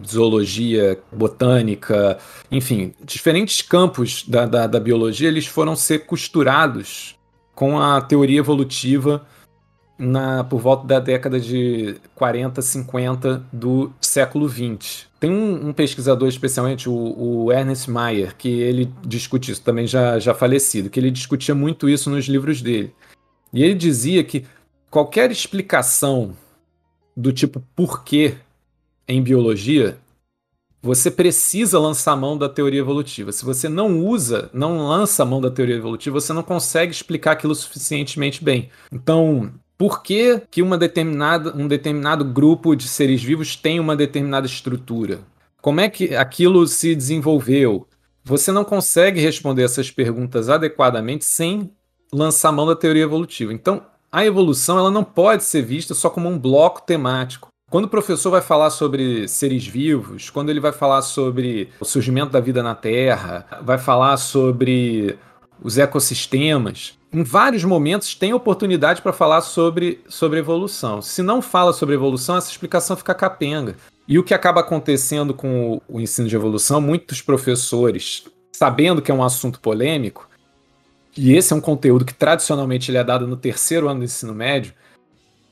zoologia, botânica, enfim, diferentes campos da, da, da biologia eles foram ser costurados com a teoria evolutiva na, por volta da década de 40, 50 do século 20. Tem um, um pesquisador, especialmente o, o, Ernest Mayr, que ele discute isso, também já, já falecido, que ele discutia muito isso nos livros dele. E ele dizia que qualquer explicação do tipo porquê em biologia, você precisa lançar a mão da teoria evolutiva. Se você não usa, não lança a mão da teoria evolutiva, você não consegue explicar aquilo suficientemente bem. Então, por que, que uma determinada, um determinado grupo de seres vivos tem uma determinada estrutura? Como é que aquilo se desenvolveu? Você não consegue responder essas perguntas adequadamente sem lançar mão da teoria evolutiva. Então, a evolução ela não pode ser vista só como um bloco temático. Quando o professor vai falar sobre seres vivos, quando ele vai falar sobre o surgimento da vida na Terra, vai falar sobre os ecossistemas, em vários momentos tem oportunidade para falar sobre, sobre evolução. Se não fala sobre evolução, essa explicação fica capenga. E o que acaba acontecendo com o, o ensino de evolução, muitos professores, sabendo que é um assunto polêmico, e esse é um conteúdo que tradicionalmente ele é dado no terceiro ano do ensino médio,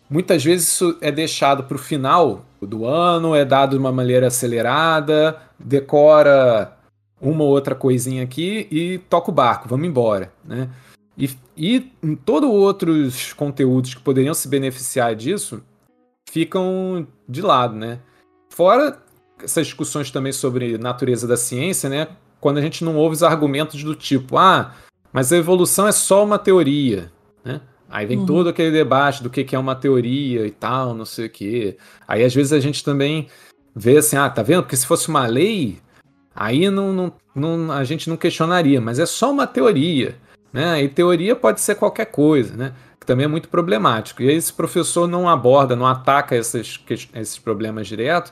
muitas vezes isso é deixado para o final do ano, é dado de uma maneira acelerada, decora uma ou outra coisinha aqui e toca o barco, vamos embora, né? E, e em todos outros conteúdos que poderiam se beneficiar disso ficam de lado, né? Fora essas discussões também sobre natureza da ciência, né? Quando a gente não ouve os argumentos do tipo, ah, mas a evolução é só uma teoria, né? Aí vem uhum. todo aquele debate do que é uma teoria e tal, não sei o quê. Aí às vezes a gente também vê assim, ah, tá vendo? Porque se fosse uma lei, aí não, não, não, a gente não questionaria, mas é só uma teoria. Né? E teoria pode ser qualquer coisa, né? que também é muito problemático. E aí, esse professor não aborda, não ataca esses, esses problemas direto,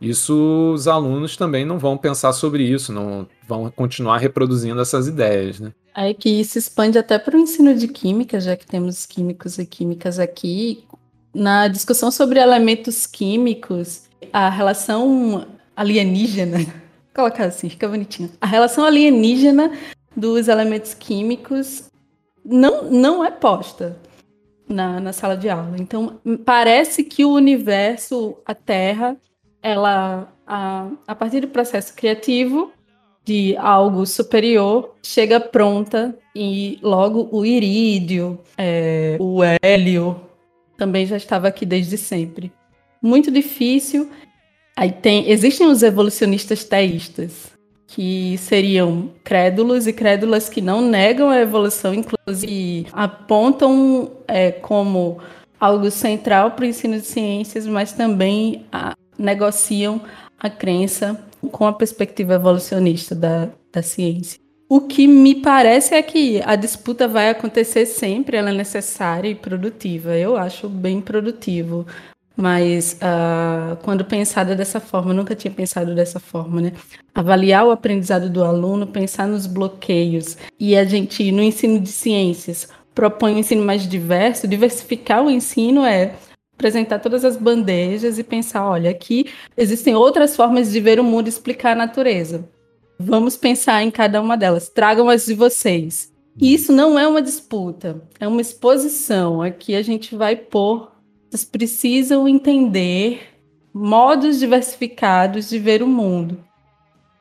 isso os alunos também não vão pensar sobre isso, não vão continuar reproduzindo essas ideias. Né? Aí que isso expande até para o ensino de química, já que temos químicos e químicas aqui. Na discussão sobre elementos químicos, a relação alienígena, colocar assim, fica bonitinho. A relação alienígena dos elementos químicos não, não é posta na, na sala de aula. Então, parece que o universo, a Terra, ela, a, a partir do processo criativo, de algo superior chega pronta e logo o irídio, é, o hélio também já estava aqui desde sempre. Muito difícil. Aí tem, existem os evolucionistas teístas, que seriam crédulos e crédulas que não negam a evolução, inclusive apontam é, como algo central para o ensino de ciências, mas também a, negociam a crença com a perspectiva evolucionista da, da ciência. O que me parece é que a disputa vai acontecer sempre, ela é necessária e produtiva. Eu acho bem produtivo. Mas uh, quando pensada dessa forma, nunca tinha pensado dessa forma, né? Avaliar o aprendizado do aluno, pensar nos bloqueios. E a gente, no ensino de ciências, propõe um ensino mais diverso. Diversificar o ensino é apresentar todas as bandejas e pensar: olha, aqui existem outras formas de ver o mundo e explicar a natureza. Vamos pensar em cada uma delas. Tragam as de vocês. E isso não é uma disputa, é uma exposição. Aqui a gente vai pôr vocês precisam entender modos diversificados de ver o mundo.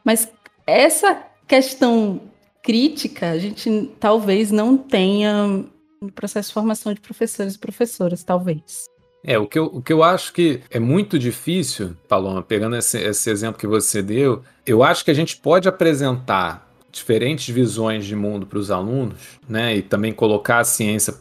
Mas essa questão crítica, a gente talvez não tenha no processo de formação de professores e professoras, talvez. É, o que, eu, o que eu acho que é muito difícil, Paloma, pegando esse, esse exemplo que você deu, eu acho que a gente pode apresentar diferentes visões de mundo para os alunos, né, e também colocar a ciência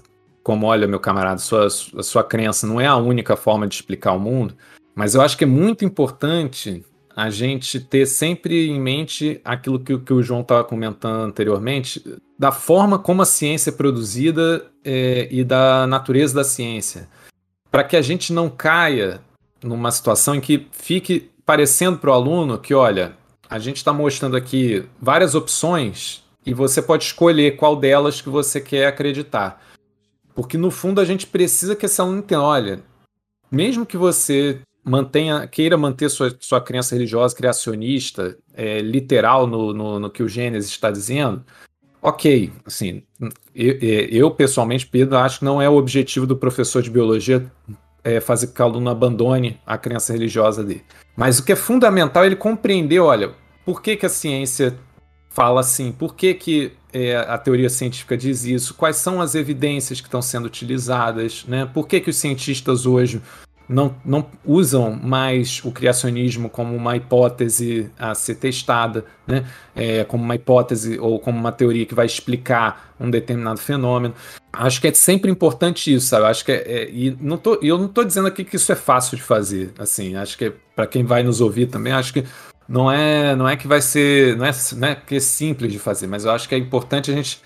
como, olha, meu camarada, sua, sua crença não é a única forma de explicar o mundo, mas eu acho que é muito importante a gente ter sempre em mente aquilo que, que o João estava comentando anteriormente, da forma como a ciência é produzida é, e da natureza da ciência. Para que a gente não caia numa situação em que fique parecendo para o aluno que, olha, a gente está mostrando aqui várias opções e você pode escolher qual delas que você quer acreditar. Porque no fundo a gente precisa que esse aluno entenda, olha, mesmo que você mantenha, queira manter sua, sua crença religiosa criacionista, é, literal no, no, no, que o Gênesis está dizendo, ok, assim, eu, eu, pessoalmente, Pedro, acho que não é o objetivo do professor de biologia é, fazer com que o aluno abandone a crença religiosa dele. Mas o que é fundamental é ele compreender, olha, por que, que a ciência fala assim, por que, que é, a teoria científica diz isso, quais são as evidências que estão sendo utilizadas, né? Por que, que os cientistas hoje não, não usam mais o criacionismo como uma hipótese a ser testada, né? É, como uma hipótese ou como uma teoria que vai explicar um determinado fenômeno. Acho que é sempre importante isso, sabe? Acho que é, é e não tô, eu não estou dizendo aqui que isso é fácil de fazer, assim. Acho que é, para quem vai nos ouvir também, acho que não é, não é que vai ser, não é, não é que é simples de fazer, mas eu acho que é importante a gente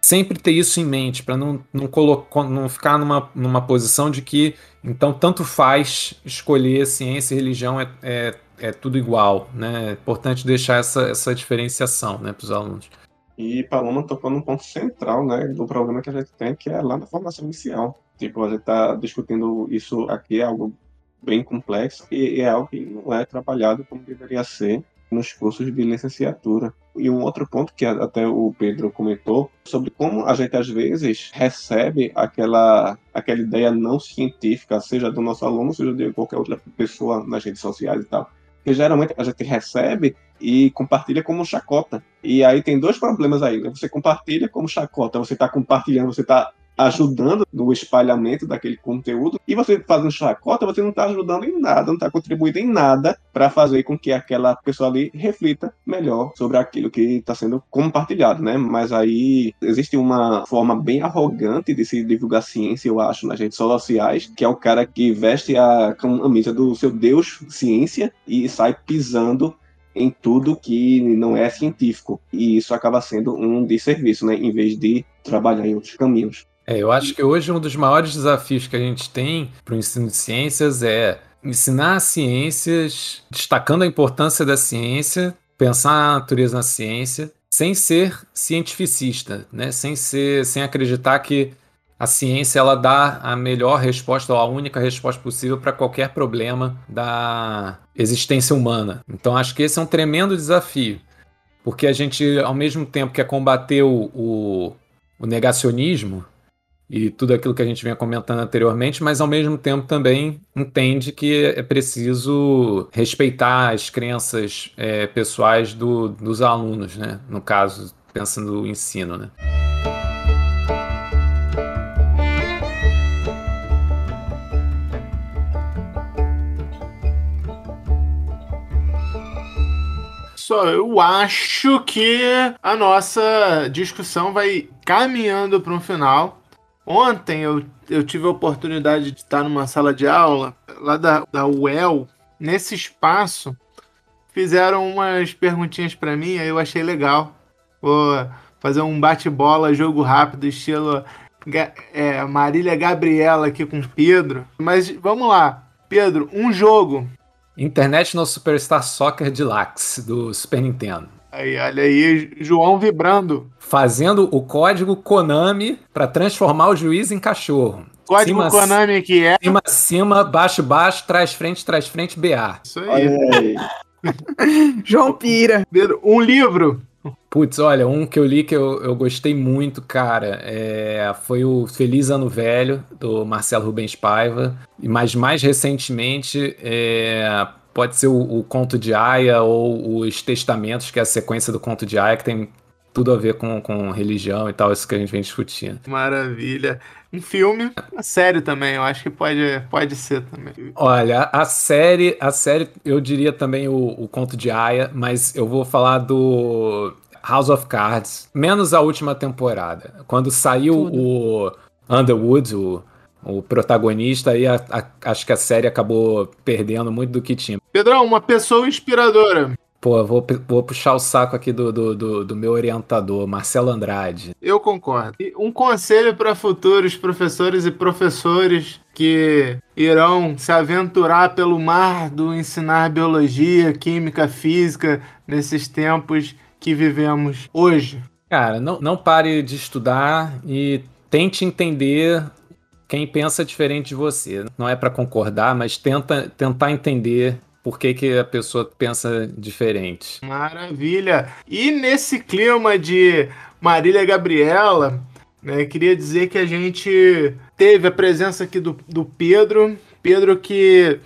sempre ter isso em mente para não, não, colocar, não ficar numa, numa posição de que então tanto faz escolher ciência e religião é, é, é tudo igual, né? É importante deixar essa, essa diferenciação, né, para os alunos. E Paloma tocou num ponto central, né, do problema que a gente tem, que é lá na formação inicial. Tipo, a gente está discutindo isso aqui, é algo bem complexo e é algo que não é trabalhado como deveria ser nos cursos de licenciatura. E um outro ponto que até o Pedro comentou sobre como a gente às vezes recebe aquela aquela ideia não científica, seja do nosso aluno, seja de qualquer outra pessoa nas redes sociais e tal. Que geralmente a gente recebe e compartilha como chacota. E aí tem dois problemas aí. Né? Você compartilha como chacota, você está compartilhando, você está ajudando no espalhamento daquele conteúdo. E você fazendo chacota, você não está ajudando em nada, não está contribuindo em nada para fazer com que aquela pessoa ali reflita melhor sobre aquilo que está sendo compartilhado, né? Mas aí existe uma forma bem arrogante de se divulgar ciência, eu acho, nas redes sociais, que é o cara que veste a camisa do seu Deus ciência e sai pisando em tudo que não é científico. E isso acaba sendo um desserviço, né? Em vez de trabalhar em outros caminhos. É, eu acho que hoje um dos maiores desafios que a gente tem para o ensino de ciências é ensinar ciências, destacando a importância da ciência, pensar a natureza na ciência, sem ser cientificista, né? sem, ser, sem acreditar que a ciência ela dá a melhor resposta ou a única resposta possível para qualquer problema da existência humana. Então acho que esse é um tremendo desafio, porque a gente, ao mesmo tempo, quer combater o, o, o negacionismo, e tudo aquilo que a gente vinha comentando anteriormente, mas ao mesmo tempo também entende que é preciso respeitar as crenças é, pessoais do, dos alunos, né? No caso, pensando no ensino, né? Só eu acho que a nossa discussão vai caminhando para um final. Ontem eu, eu tive a oportunidade de estar numa sala de aula lá da, da UEL. Nesse espaço, fizeram umas perguntinhas para mim, aí eu achei legal. Vou fazer um bate-bola, jogo rápido, estilo é, Marília Gabriela aqui com Pedro. Mas vamos lá, Pedro, um jogo International Superstar Soccer Deluxe do Super Nintendo. Aí, olha aí, João vibrando. Fazendo o código Konami para transformar o juiz em cachorro. Código cima, Konami que é? Cima, cima, baixo, baixo, trás, frente, trás, frente, BA. Isso aí. aí. João Pira. Um livro. Putz, olha, um que eu li que eu, eu gostei muito, cara, é, foi o Feliz Ano Velho, do Marcelo Rubens Paiva. Mas mais recentemente, é, pode ser o, o, Conto de Aya ou os Testamentos, que é a sequência do Conto de Aya, que tem tudo a ver com, com religião e tal, isso que a gente vem discutindo. Maravilha. Um filme, a série também, eu acho que pode, pode ser também. Olha, a série, a série, eu diria também o, o Conto de Aya, mas eu vou falar do House of Cards, menos a última temporada. Quando saiu tudo. o Underwood, o o protagonista, aí a, a, acho que a série acabou perdendo muito do que tinha. Pedrão, uma pessoa inspiradora. Pô, vou, vou puxar o saco aqui do, do, do, do meu orientador, Marcelo Andrade. Eu concordo. E um conselho para futuros professores e professores que irão se aventurar pelo mar do ensinar biologia, química, física nesses tempos que vivemos hoje. Cara, não, não pare de estudar e tente entender quem pensa diferente de você. Não é para concordar, mas tenta tentar entender por que, que a pessoa pensa diferente. Maravilha! E nesse clima de Marília Gabriela, né, queria dizer que a gente teve a presença aqui do, do Pedro. Pedro que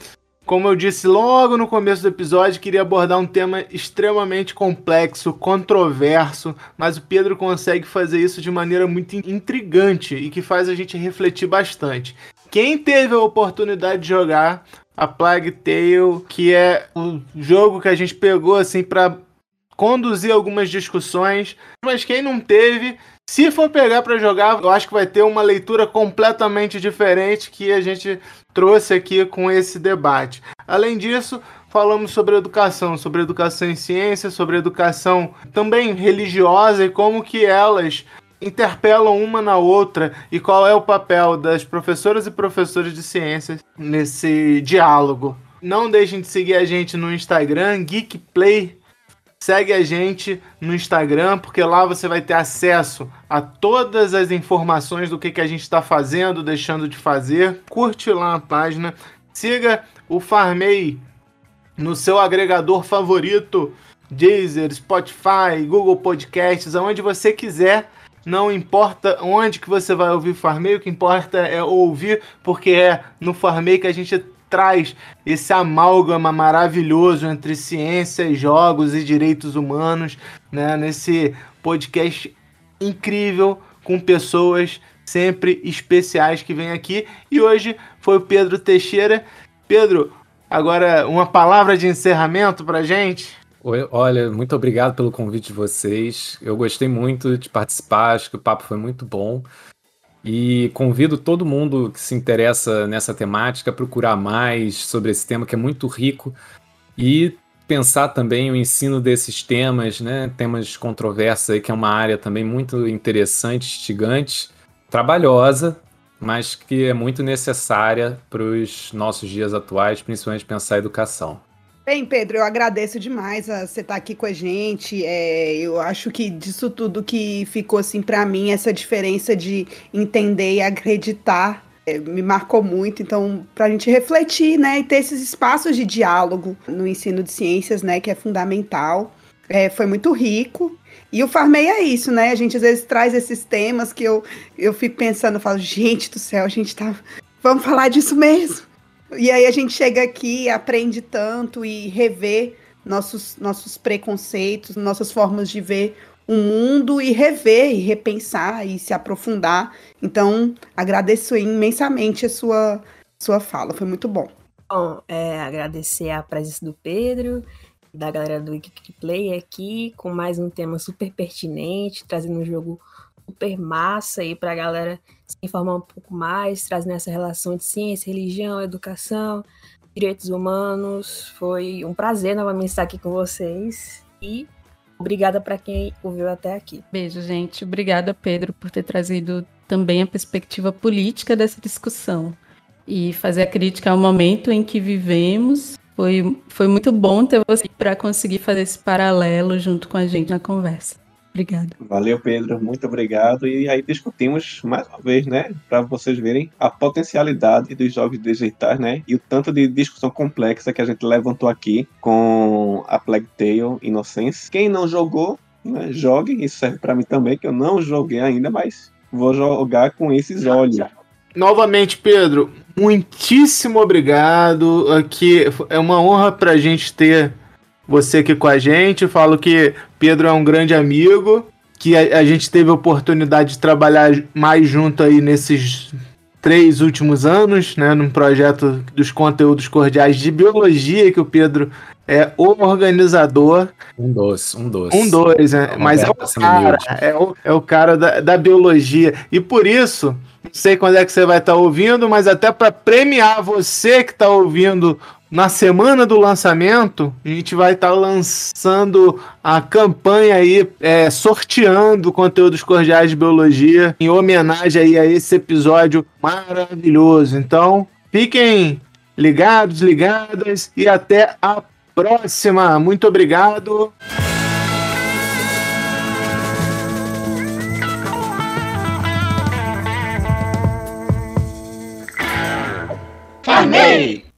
como eu disse logo no começo do episódio, queria abordar um tema extremamente complexo, controverso, mas o Pedro consegue fazer isso de maneira muito intrigante e que faz a gente refletir bastante. Quem teve a oportunidade de jogar a Plague Tale, que é o jogo que a gente pegou assim para conduzir algumas discussões, mas quem não teve, se for pegar para jogar, eu acho que vai ter uma leitura completamente diferente que a gente trouxe aqui com esse debate. Além disso, falamos sobre educação, sobre educação em ciência, sobre educação também religiosa e como que elas interpelam uma na outra e qual é o papel das professoras e professores de ciências nesse diálogo. Não deixem de seguir a gente no Instagram, GeekPlay Segue a gente no Instagram, porque lá você vai ter acesso a todas as informações do que, que a gente está fazendo, deixando de fazer. Curte lá a página. Siga o Farmei no seu agregador favorito, Deezer, Spotify, Google Podcasts, aonde você quiser. Não importa onde que você vai ouvir Farmei, o que importa é ouvir, porque é no Farmei que a gente traz esse amálgama maravilhoso entre ciência, jogos e direitos humanos, né? Nesse podcast incrível com pessoas sempre especiais que vêm aqui. E hoje foi o Pedro Teixeira. Pedro, agora uma palavra de encerramento para gente. Olha, muito obrigado pelo convite de vocês. Eu gostei muito de participar, acho que o papo foi muito bom. E convido todo mundo que se interessa nessa temática a procurar mais sobre esse tema que é muito rico e pensar também o ensino desses temas, né? Temas controversos aí, que é uma área também muito interessante, instigante, trabalhosa, mas que é muito necessária para os nossos dias atuais, principalmente pensar a educação. Bem, Pedro, eu agradeço demais a você estar aqui com a gente. É, eu acho que disso tudo que ficou assim para mim, essa diferença de entender e acreditar é, me marcou muito. Então, para a gente refletir, né, e ter esses espaços de diálogo no ensino de ciências, né, que é fundamental. É, foi muito rico. E o Farmei é isso, né? A gente às vezes traz esses temas que eu, eu fico pensando, eu falo, gente do céu, a gente tá. Vamos falar disso mesmo. E aí a gente chega aqui, aprende tanto e revê nossos, nossos preconceitos, nossas formas de ver o mundo e rever e repensar e se aprofundar. Então, agradeço imensamente a sua, sua fala, foi muito bom. Bom, é, agradecer a presença do Pedro da galera do Play aqui, com mais um tema super pertinente, trazendo um jogo super massa aí para a galera se informar um pouco mais, trazendo essa relação de ciência, religião, educação, direitos humanos. Foi um prazer novamente estar aqui com vocês e obrigada para quem ouviu até aqui. Beijo, gente. Obrigada, Pedro, por ter trazido também a perspectiva política dessa discussão e fazer a crítica ao momento em que vivemos foi, foi muito bom ter você para conseguir fazer esse paralelo junto com a gente na conversa. Obrigada. Valeu, Pedro. Muito obrigado. E aí discutimos mais uma vez, né? Para vocês verem a potencialidade dos jogos digitais, né? E o tanto de discussão complexa que a gente levantou aqui com a Plague Tale Innocence. Quem não jogou, né, jogue. Isso serve para mim também, que eu não joguei ainda, mas vou jogar com esses olhos. Novamente, Pedro, muitíssimo obrigado. Aqui é uma honra para a gente ter você aqui com a gente. Falo que Pedro é um grande amigo, que a, a, gente teve a oportunidade de trabalhar mais junto aí nesses três últimos anos, né, num projeto dos conteúdos cordiais de biologia que o Pedro é o organizador. Um dos, um dos. Um dos, né? Mas é o cara, é o, é o cara da, da biologia. E por isso, não sei quando é que você vai estar tá ouvindo, mas até para premiar você que está ouvindo na semana do lançamento, a gente vai estar tá lançando a campanha aí, é, sorteando conteúdos cordiais de biologia em homenagem aí a esse episódio maravilhoso. Então, fiquem ligados, ligadas e até a próxima. Muito obrigado. Farmei!